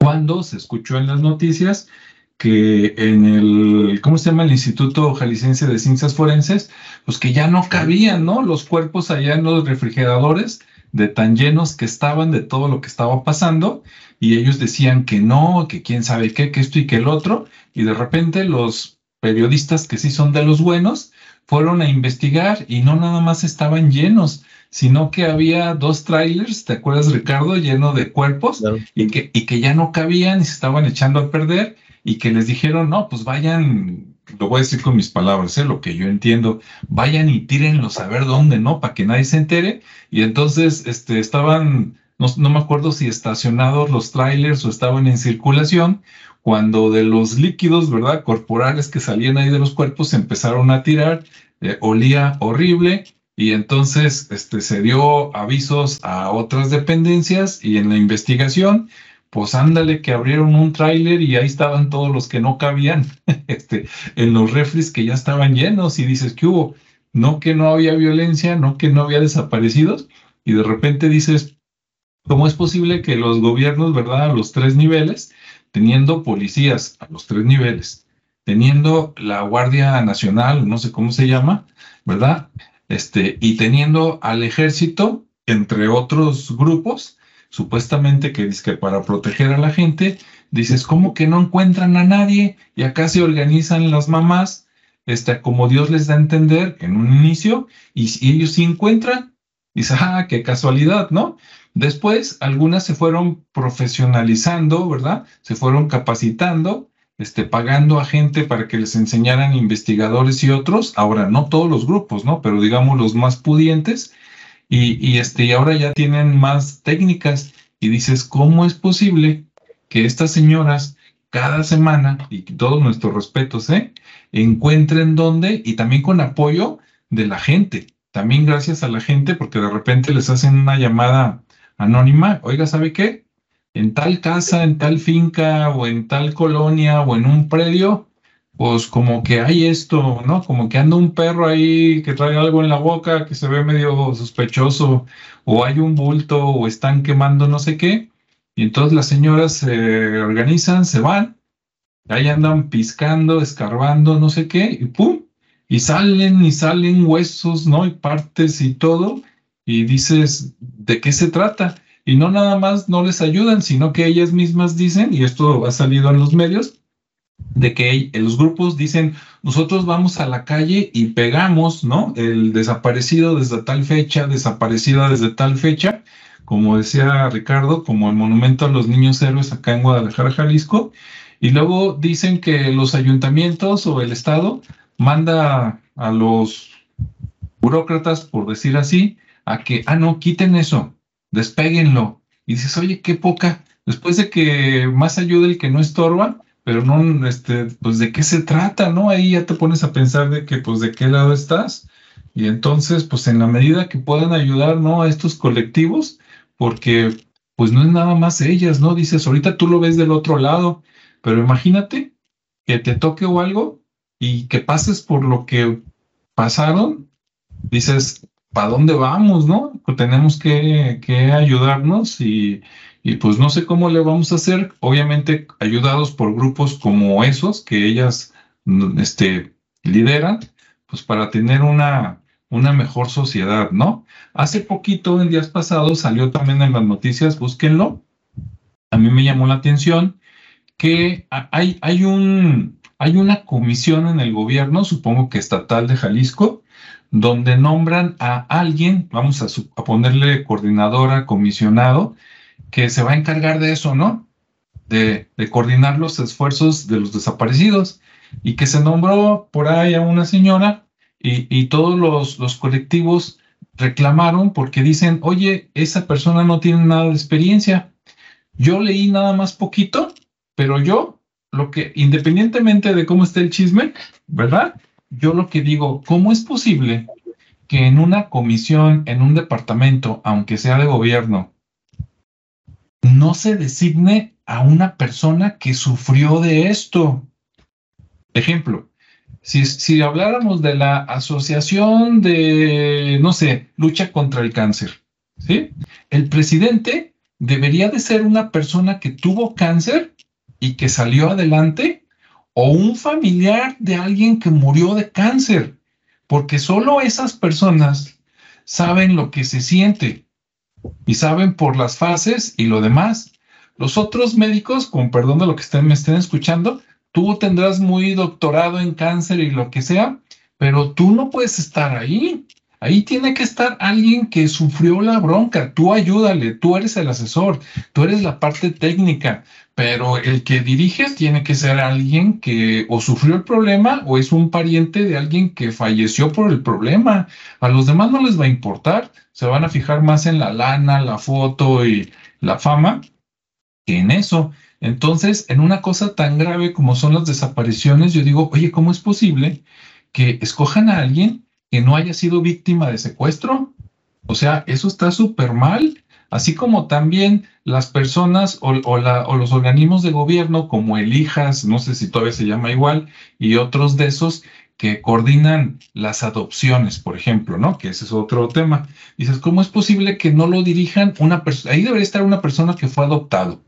cuando se escuchó en las noticias que en el, ¿cómo se llama? El Instituto Jalisciense de Ciencias Forenses, pues que ya no cabían, ¿no? Los cuerpos allá en los refrigeradores, de tan llenos que estaban de todo lo que estaba pasando, y ellos decían que no, que quién sabe qué, que esto y que el otro, y de repente los periodistas que sí son de los buenos fueron a investigar y no nada más estaban llenos, sino que había dos trailers, ¿te acuerdas Ricardo? Lleno de cuerpos y, que, y que ya no cabían y se estaban echando a perder y que les dijeron, no, pues vayan, lo voy a decir con mis palabras, ¿eh? lo que yo entiendo, vayan y tírenlos a ver dónde, ¿no? Para que nadie se entere. Y entonces este, estaban, no, no me acuerdo si estacionados los trailers o estaban en circulación, cuando de los líquidos, ¿verdad? Corporales que salían ahí de los cuerpos se empezaron a tirar, eh, olía horrible y entonces este, se dio avisos a otras dependencias y en la investigación, pues ándale que abrieron un tráiler y ahí estaban todos los que no cabían este, en los refres que ya estaban llenos y dices, ¿qué hubo? No que no había violencia, no que no había desaparecidos y de repente dices, ¿cómo es posible que los gobiernos, verdad, a los tres niveles, teniendo policías a los tres niveles, teniendo la Guardia Nacional, no sé cómo se llama, ¿verdad? Este, y teniendo al ejército, entre otros grupos, supuestamente que dice que para proteger a la gente, dices, ¿cómo que no encuentran a nadie? Y acá se organizan las mamás, este, como Dios les da a entender en un inicio, y si ellos sí encuentran, dices, ah, qué casualidad, ¿no? Después, algunas se fueron profesionalizando, ¿verdad? Se fueron capacitando, este, pagando a gente para que les enseñaran investigadores y otros. Ahora, no todos los grupos, ¿no? Pero digamos los más pudientes. Y, y este, ahora ya tienen más técnicas. Y dices, ¿cómo es posible que estas señoras cada semana, y todos nuestros respetos, ¿eh? encuentren dónde y también con apoyo de la gente. También gracias a la gente, porque de repente les hacen una llamada anónima. Oiga, ¿sabe qué? En tal casa, en tal finca, o en tal colonia, o en un predio, pues como que hay esto, ¿no? Como que anda un perro ahí que trae algo en la boca que se ve medio sospechoso, o hay un bulto, o están quemando no sé qué y entonces las señoras se organizan, se van, ahí andan piscando, escarbando, no sé qué, y pum, y salen y salen huesos, ¿no? Y partes y todo, y dices, ¿de qué se trata? Y no nada más no les ayudan, sino que ellas mismas dicen, y esto ha salido en los medios, de que los grupos dicen, nosotros vamos a la calle y pegamos, ¿no? El desaparecido desde tal fecha, desaparecida desde tal fecha, como decía Ricardo, como el monumento a los niños héroes acá en Guadalajara, Jalisco. Y luego dicen que los ayuntamientos o el Estado manda a los burócratas, por decir así, a que, ah, no, quiten eso, despéguenlo. Y dices, oye, qué poca, después de que más ayuda el que no estorba, pero no, este, pues de qué se trata, ¿no? Ahí ya te pones a pensar de que, pues, de qué lado estás. Y entonces, pues, en la medida que puedan ayudar, ¿no? A estos colectivos, porque pues no es nada más ellas, ¿no? Dices, ahorita tú lo ves del otro lado, pero imagínate que te toque o algo y que pases por lo que pasaron, dices, ¿para dónde vamos, no? Pues tenemos que, ayudarnos y, pues no sé cómo le vamos a hacer, obviamente ayudados por grupos como esos que ellas este, lideran, pues para tener una, una mejor sociedad, ¿no? Hace poquito, en días pasados, salió también en las noticias, búsquenlo. A mí me llamó la atención que hay, hay, un, hay una comisión en el gobierno, supongo que estatal de Jalisco, donde nombran a alguien, vamos a, ponerle coordinadora, comisionado, que se va a encargar de eso, ¿no? De, coordinar los esfuerzos de los desaparecidos y que se nombró por ahí a una señora y, todos los, los, colectivos reclamaron porque dicen, oye, esa persona no tiene nada de experiencia. Yo leí nada más poquito, pero yo, lo que, independientemente de cómo esté el chisme, ¿verdad? Yo lo que digo, ¿cómo es posible que en una comisión, en un departamento, aunque sea de gobierno, no se designe a una persona que sufrió de esto? Ejemplo, si, habláramos de la asociación de, no sé, lucha contra el cáncer, ¿sí? El presidente debería de ser una persona que tuvo cáncer y que salió adelante o un familiar de alguien que murió de cáncer, porque solo esas personas saben lo que se siente y saben por las fases y lo demás. Los otros médicos, con perdón de lo que estén, me estén escuchando, tú tendrás muy doctorado en cáncer y lo que sea, pero tú no puedes estar ahí. Ahí tiene que estar alguien que sufrió la bronca. Tú ayúdale, tú eres el asesor, tú eres la parte técnica, pero el que dirige tiene que ser alguien que o sufrió el problema o es un pariente de alguien que falleció por el problema. A los demás no les va a importar, se van a fijar más en la lana, la foto y la fama que en eso. Entonces, en una cosa tan grave como son las desapariciones, yo digo, oye, ¿cómo es posible que escojan a alguien que no haya sido víctima de secuestro? O sea, eso está súper mal, así como también las personas o, los organismos de gobierno como Elijas, no sé si todavía se llama igual, y otros de esos que coordinan las adopciones, por ejemplo, ¿no? Que ese es otro tema. Dices, ¿cómo es posible que no lo dirijan una persona? Ahí debería estar una persona que fue adoptado.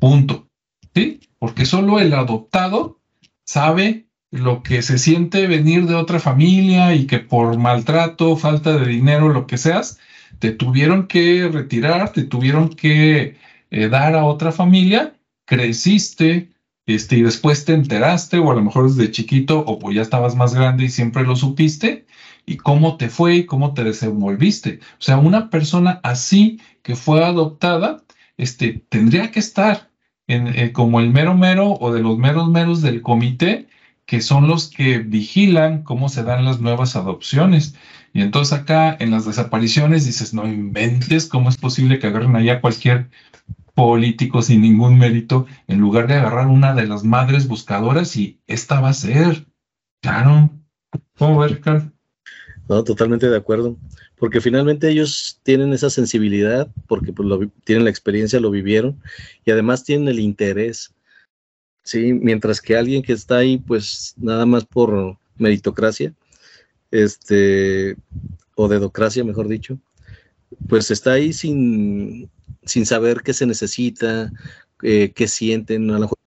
Punto. ¿Sí? Porque solo el adoptado sabe lo que se siente venir de otra familia y que por maltrato, falta de dinero, lo que seas, te tuvieron que retirar, te tuvieron que eh, dar a otra familia, creciste, este, y después te enteraste, o a lo mejor desde chiquito, o pues ya estabas más grande y siempre lo supiste, y cómo te fue y cómo te desenvolviste. O sea, una persona así que fue adoptada, este, tendría que estar en, eh, como el mero mero o de los meros meros del comité, que son los que vigilan cómo se dan las nuevas adopciones. Y entonces acá en las desapariciones dices, no inventes cómo es posible que agarren allá cualquier político sin ningún mérito, en lugar de agarrar una de las madres buscadoras y esta va a ser. Claro. ¿Cómo ver, Ricardo? No, totalmente de acuerdo. Porque finalmente ellos tienen esa sensibilidad, porque pues, tienen la experiencia, lo vivieron, y además tienen el interés. Sí, mientras que alguien que está ahí, pues nada más por meritocracia, este, o dedocracia, mejor dicho, pues está ahí sin, sin saber qué se necesita, eh, qué sienten, a lo mejor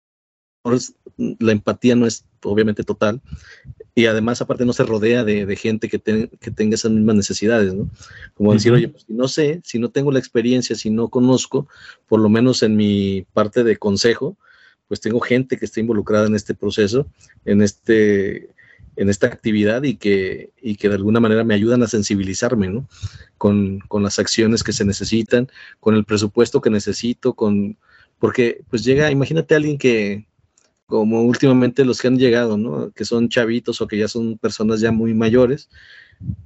la empatía no es obviamente total, y además aparte no se rodea de, gente que, que, tenga esas mismas necesidades, ¿no? Como decir, oye, pues si no sé, si no tengo la experiencia, si no conozco, por lo menos en mi parte de consejo, pues tengo gente que está involucrada en este proceso, en este en esta actividad y que, y que de alguna manera me ayudan a sensibilizarme, ¿no? Con, con, las acciones que se necesitan, con el presupuesto que necesito, con, porque pues llega, imagínate a alguien que, como últimamente los que han llegado, ¿no? Que son chavitos o que ya son personas ya muy mayores,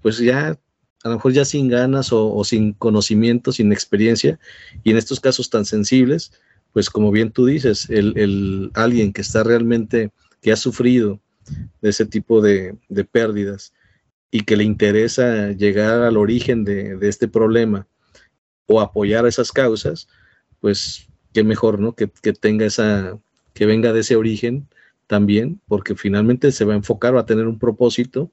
pues ya a lo mejor ya sin ganas o, sin conocimiento, sin experiencia, y en estos casos tan sensibles, pues como bien tú dices, el, el alguien que está realmente, que ha sufrido, de ese tipo de, pérdidas y que le interesa llegar al origen de, este problema o apoyar esas causas, pues qué mejor, ¿no? Que, tenga esa, que venga de ese origen también, porque finalmente se va a enfocar, va a tener un propósito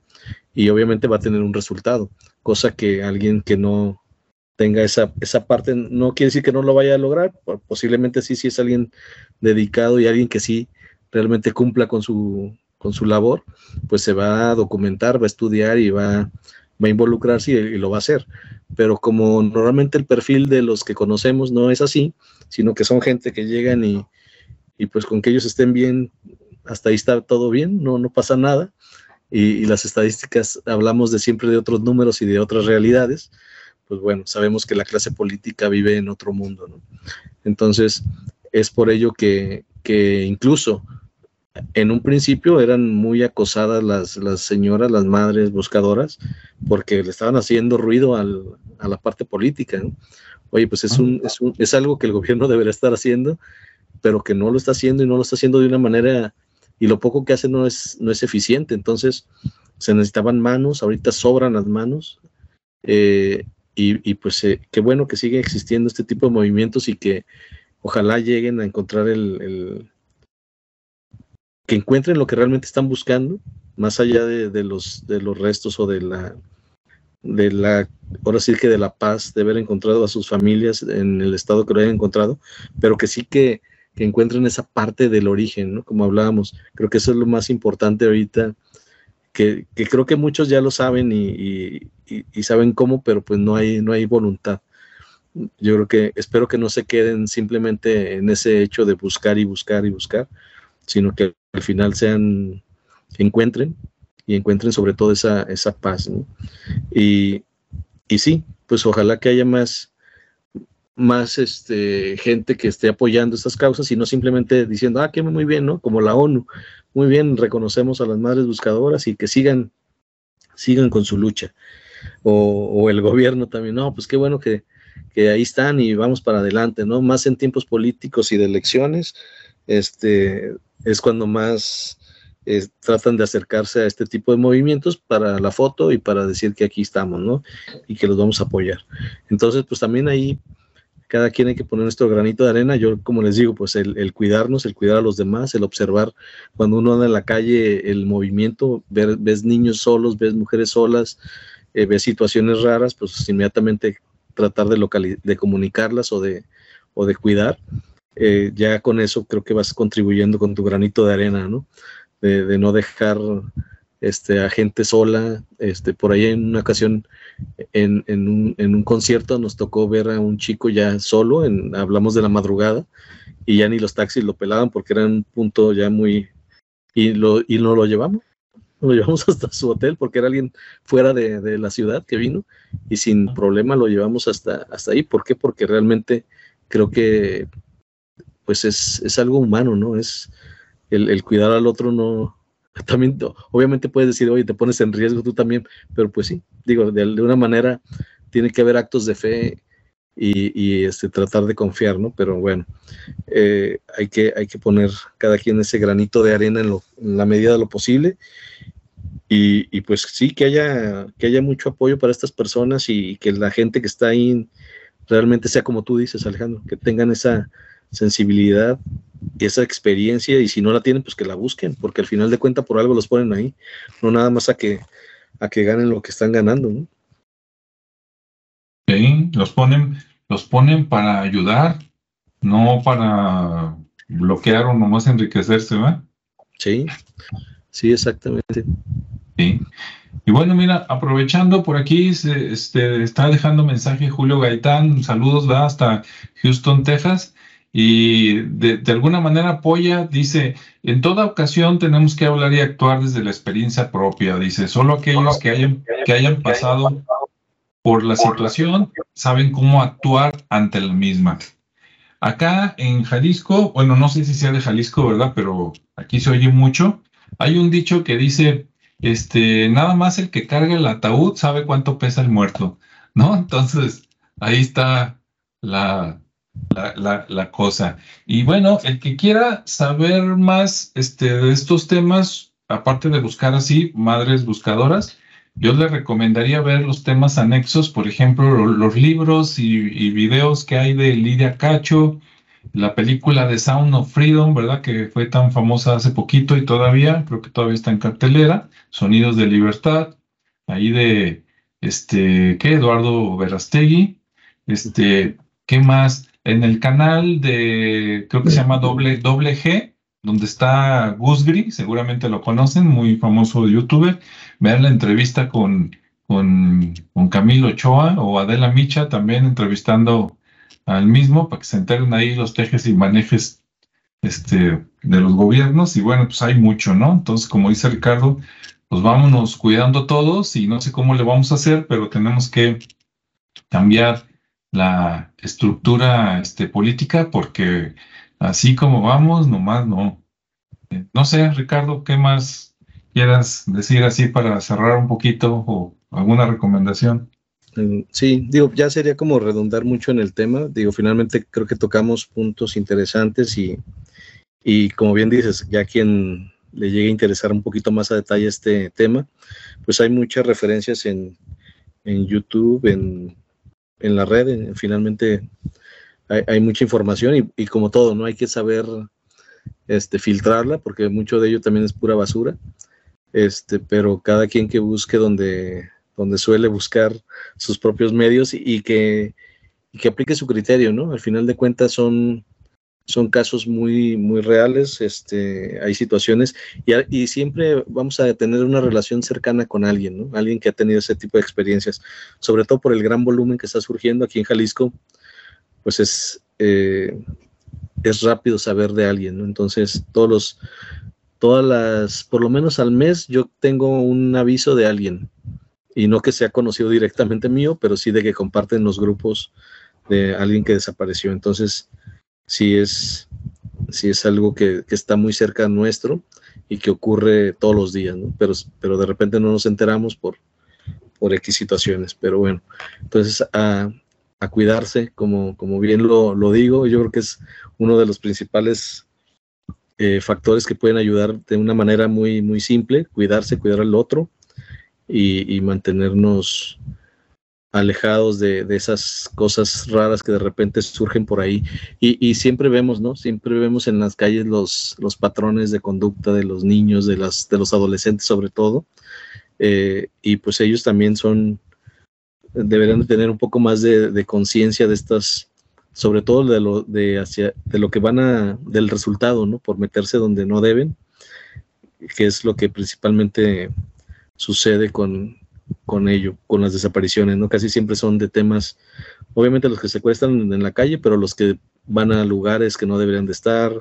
y obviamente va a tener un resultado, cosa que alguien que no tenga esa, esa parte, no quiere decir que no lo vaya a lograr, posiblemente sí, si es alguien dedicado y alguien que sí realmente cumpla con su, con su labor, pues se va a documentar, va a estudiar y va, a involucrarse y, lo va a hacer. Pero como normalmente el perfil de los que conocemos no es así, sino que son gente que llegan y, pues con que ellos estén bien, hasta ahí está todo bien, no, no pasa nada. Y, las estadísticas hablamos de siempre de otros números y de otras realidades, pues bueno, sabemos que la clase política vive en otro mundo. Entonces, es por ello que, que incluso en un principio eran muy acosadas las, las señoras, las madres buscadoras, porque le estaban haciendo ruido al, a la parte política. Oye, pues es, un, es, un, es algo que el gobierno debería estar haciendo, pero que no lo está haciendo y no lo está haciendo de una manera, y lo poco que hace no es, no es eficiente. Entonces, se necesitaban manos, ahorita sobran las manos, eh, y, y, pues eh, qué bueno que sigue existiendo este tipo de movimientos y que ojalá lleguen a encontrar el que encuentren lo que realmente están buscando, más allá de, los, de los restos o de la, de la, ahora sí que de la paz, de haber encontrado a sus familias en el estado que lo hayan encontrado, pero que sí que, encuentren esa parte del origen, ¿no? Como hablábamos, creo que eso es lo más importante ahorita, que, creo que muchos ya lo saben y, y, saben cómo, pero pues no hay, no hay voluntad. Yo creo que espero que no se queden simplemente en ese hecho de buscar y buscar y buscar, sino que al final sean, encuentren y encuentren sobre todo esa, esa paz. Y, y, sí, pues ojalá que haya más, más este, gente que esté apoyando estas causas y no simplemente diciendo, ah, que muy bien, ¿no? Como la ONU, muy bien, reconocemos a las madres buscadoras y que sigan, sigan con su lucha. O, o el gobierno también, no, pues qué bueno que, que ahí están y vamos para adelante, ¿no? Más en tiempos políticos y de elecciones, este, es cuando más tratan de acercarse a este tipo de movimientos para la foto y para decir que aquí estamos, ¿no? Y que los vamos a apoyar. Entonces, pues también ahí cada quien hay que poner nuestro granito de arena. Yo, como les digo, pues el, cuidarnos, el cuidar a los demás, el observar cuando uno anda en la calle el movimiento, ver, ves niños solos, ves mujeres solas, eh, ves situaciones raras, pues inmediatamente tratar de, de comunicarlas o de, o de cuidar eh, ya con eso creo que vas contribuyendo con tu granito de arena, ¿no? De, no dejar este, a gente sola. Este, por ahí en una ocasión, en, un, concierto, nos tocó ver a un chico ya solo, en, hablamos de la madrugada, y ya ni los taxis lo pelaban porque era un punto ya muy... Y, lo, y no lo llevamos. lo llevamos hasta su hotel porque era alguien fuera de, la ciudad que vino y sin problema lo llevamos hasta, hasta ahí. ¿Por qué? Porque realmente creo que pues es, es algo humano, ¿no? Es el, cuidar al otro no... También, obviamente puedes decir, oye, te pones en riesgo tú también, pero pues sí, digo, de, una manera tiene que haber actos de fe y, este, tratar de confiar, ¿no? Pero bueno, eh, hay, que, hay que poner cada quien ese granito de arena en, la medida de lo posible. Y, pues sí, que haya, que haya mucho apoyo para estas personas y, que la gente que está ahí realmente sea como tú dices, Alejandro, que tengan esa sensibilidad y esa experiencia y si no la tienen, pues que la busquen, porque al final de cuentas por algo los ponen ahí, no nada más a que, a que ganen lo que están ganando, ¿no? Sí, los ponen los ponen para ayudar, no para bloquear o nomás enriquecerse, ¿verdad? Sí, sí, exactamente. Sí. Y bueno, mira, aprovechando por aquí, se, este, está dejando mensaje Julio Gaitán, saludos, va hasta Houston, Texas, y de, alguna manera apoya, dice, en toda ocasión tenemos que hablar y actuar desde la experiencia propia, dice, solo aquellos que hayan, que hayan pasado por la situación, saben cómo actuar ante la misma. Acá en Jalisco, bueno, no sé si sea de Jalisco, ¿verdad? Pero aquí se oye mucho. Hay un dicho que dice, este, nada más el que carga el ataúd sabe cuánto pesa el muerto, ¿no? Entonces, ahí está la, la, la, cosa. Y bueno, el que quiera saber más este, de estos temas, aparte de buscar así, madres buscadoras, yo le recomendaría ver los temas anexos, por ejemplo, los libros y, videos que hay de Lidia Cacho, la película de Sound of Freedom, ¿verdad? Que fue tan famosa hace poquito y todavía, creo que todavía está en cartelera, Sonidos de Libertad, ahí de, este, ¿qué? Eduardo Verastegui, este, ¿qué más? En el canal de, creo que se llama Doble, Doble G, donde está Gusgri, seguramente lo conocen, muy famoso youtuber. Vean la entrevista con, con, con, Camilo Ochoa o Adela Micha también entrevistando al mismo para que se enteren ahí los tejes y manejes este, de los gobiernos. Y bueno, pues hay mucho, ¿no? Entonces, como dice Ricardo, pues vámonos cuidando todos y no sé cómo le vamos a hacer, pero tenemos que cambiar la estructura este, política porque así como vamos, nomás no. Eh, no sé, Ricardo, ¿qué más quieras decir así para cerrar un poquito o alguna recomendación? Mm, sí, digo, ya sería como redundar mucho en el tema. Digo, finalmente creo que tocamos puntos interesantes y, y como bien dices, ya quien le llegue a interesar un poquito más a detalle este tema, pues hay muchas referencias en, en YouTube, en, en la red, finalmente hay, mucha información y, como todo, ¿no? Hay que saber este, filtrarla porque mucho de ello también es pura basura. Este, pero cada quien que busque donde, donde suele buscar sus propios medios y, que, que aplique su criterio, ¿no? Al final de cuentas son, son casos muy, muy reales, este, hay situaciones y, y, siempre vamos a tener una relación cercana con alguien, ¿no? Alguien que ha tenido ese tipo de experiencias, sobre todo por el gran volumen que está surgiendo aquí en Jalisco pues es, eh, es rápido saber de alguien, ¿no? Entonces, todos los, todas las, por lo menos al mes, yo tengo un aviso de alguien. Y no que sea conocido directamente mío, pero sí de que comparten los grupos de alguien que desapareció. Entonces, sí es, sí es algo que, está muy cerca nuestro y que ocurre todos los días, ¿no? Pero, pero de repente no nos enteramos por, por X situaciones. Pero bueno, entonces a, a cuidarse, como, como bien lo, lo, digo. Yo creo que es uno de los principales eh, factores que pueden ayudar de una manera muy, muy simple, cuidarse, cuidar al otro y, mantenernos alejados de, de, esas cosas raras que de repente surgen por ahí. Y, y, siempre vemos, ¿no? Siempre vemos en las calles los, los patrones de conducta de los niños, de, las, de los adolescentes sobre todo. Eh, y pues ellos también son deberían tener un poco más de, conciencia de estas, sobre todo de lo, de, hacia, de lo que van a, del resultado, ¿no? Por meterse donde no deben, que es lo que principalmente sucede con, con ello, con las desapariciones, ¿no? Casi siempre son de temas, obviamente los que se secuestran en la calle, pero los que van a lugares que no deberían de estar,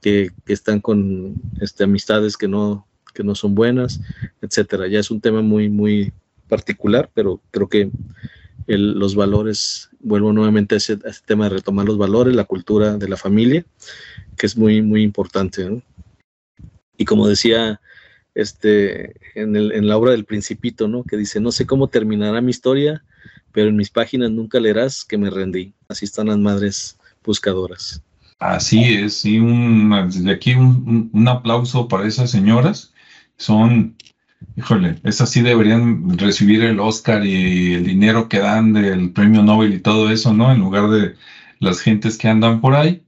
que, que están con este, amistades que no, que no son buenas, etcétera. Ya es un tema muy, muy particular, pero creo que los valores, vuelvo nuevamente a ese, tema de retomar los valores, la cultura de la familia, que es muy, muy importante. Y como decía este, en, el, en la obra del Principito, ¿no? que dice, no sé cómo terminará mi historia, pero en mis páginas nunca leerás que me rendí. Así están las madres buscadoras. Así es, y un, desde aquí un, un, aplauso para esas señoras. Son, híjole, esas sí deberían recibir el Oscar y el dinero que dan del premio Nobel y todo eso, ¿no? En lugar de las gentes que andan por ahí.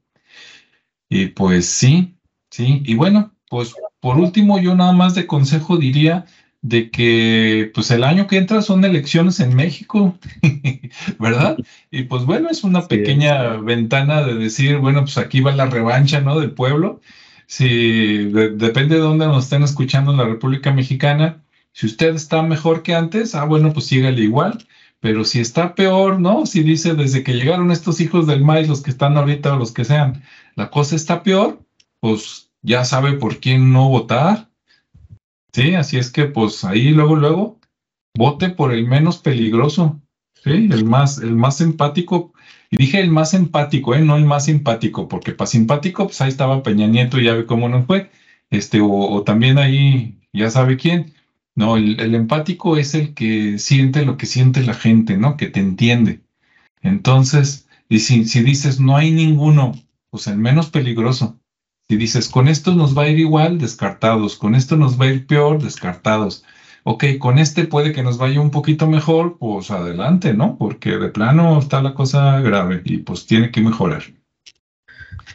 Y pues sí, sí. Y bueno, pues por último, yo nada más de consejo diría de que pues el año que entra son elecciones en México, ¿verdad? Y pues bueno, es una pequeña ventana de decir, bueno, pues aquí va la revancha, ¿no? Del pueblo. Si depende de dónde nos estén escuchando en la República Mexicana, si usted está mejor que antes, ah, bueno, pues sígale igual. Pero si está peor, ¿no? Si dice desde que llegaron estos hijos del maíz, los que están ahorita o los que sean, la cosa está peor, pues ya sabe por quién no votar Sí, así es que pues ahí luego, luego, vote por el menos peligroso, ¿sí? El más, el más empático. Y dije el más empático, ¿eh? No el más simpático, porque para simpático, pues ahí estaba Peña Nieto y ya ve cómo no fue. Este, o, también ahí, ya sabe quién. No, el, el, empático es el que siente lo que siente la gente, ¿no? Que te entiende. Entonces, y si, si dices no hay ninguno, pues el menos peligroso. Si dices, con esto nos va a ir igual, descartados, con esto nos va a ir peor, descartados. Ok, con este puede que nos vaya un poquito mejor, pues adelante, ¿no? Porque de plano está la cosa grave y pues tiene que mejorar.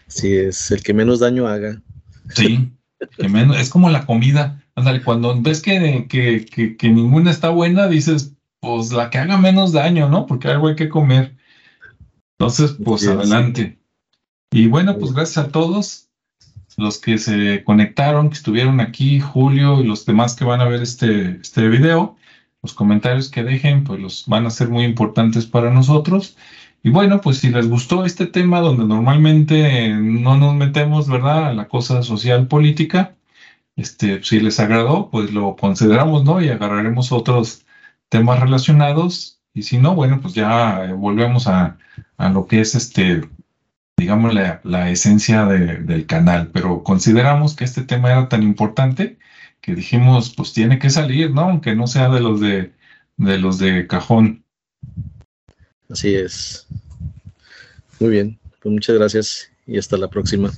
Sí, es el que menos daño haga. Sí, que menos, es como la comida. Ándale, cuando ves que, que, que, ninguna está buena, dices, pues la que haga menos daño, ¿no? Porque algo hay que comer. Entonces, pues adelante. Y bueno, pues gracias a todos los que se conectaron, que estuvieron aquí, Julio y los demás que van a ver este, este video. Los comentarios que dejen, pues los van a ser muy importantes para nosotros. Y bueno, pues si les gustó este tema donde normalmente no nos metemos, ¿verdad? A la cosa social política, este, si les agradó, pues lo consideramos, ¿no? Y agarraremos otros temas relacionados. Y si no, bueno, pues ya volvemos a, a lo que es este digamos, la, esencia del canal, pero consideramos que este tema era tan importante que dijimos, pues tiene que salir, ¿no? Aunque no sea de los de, de los de cajón. Así es. Muy bien, pues muchas gracias y hasta la próxima.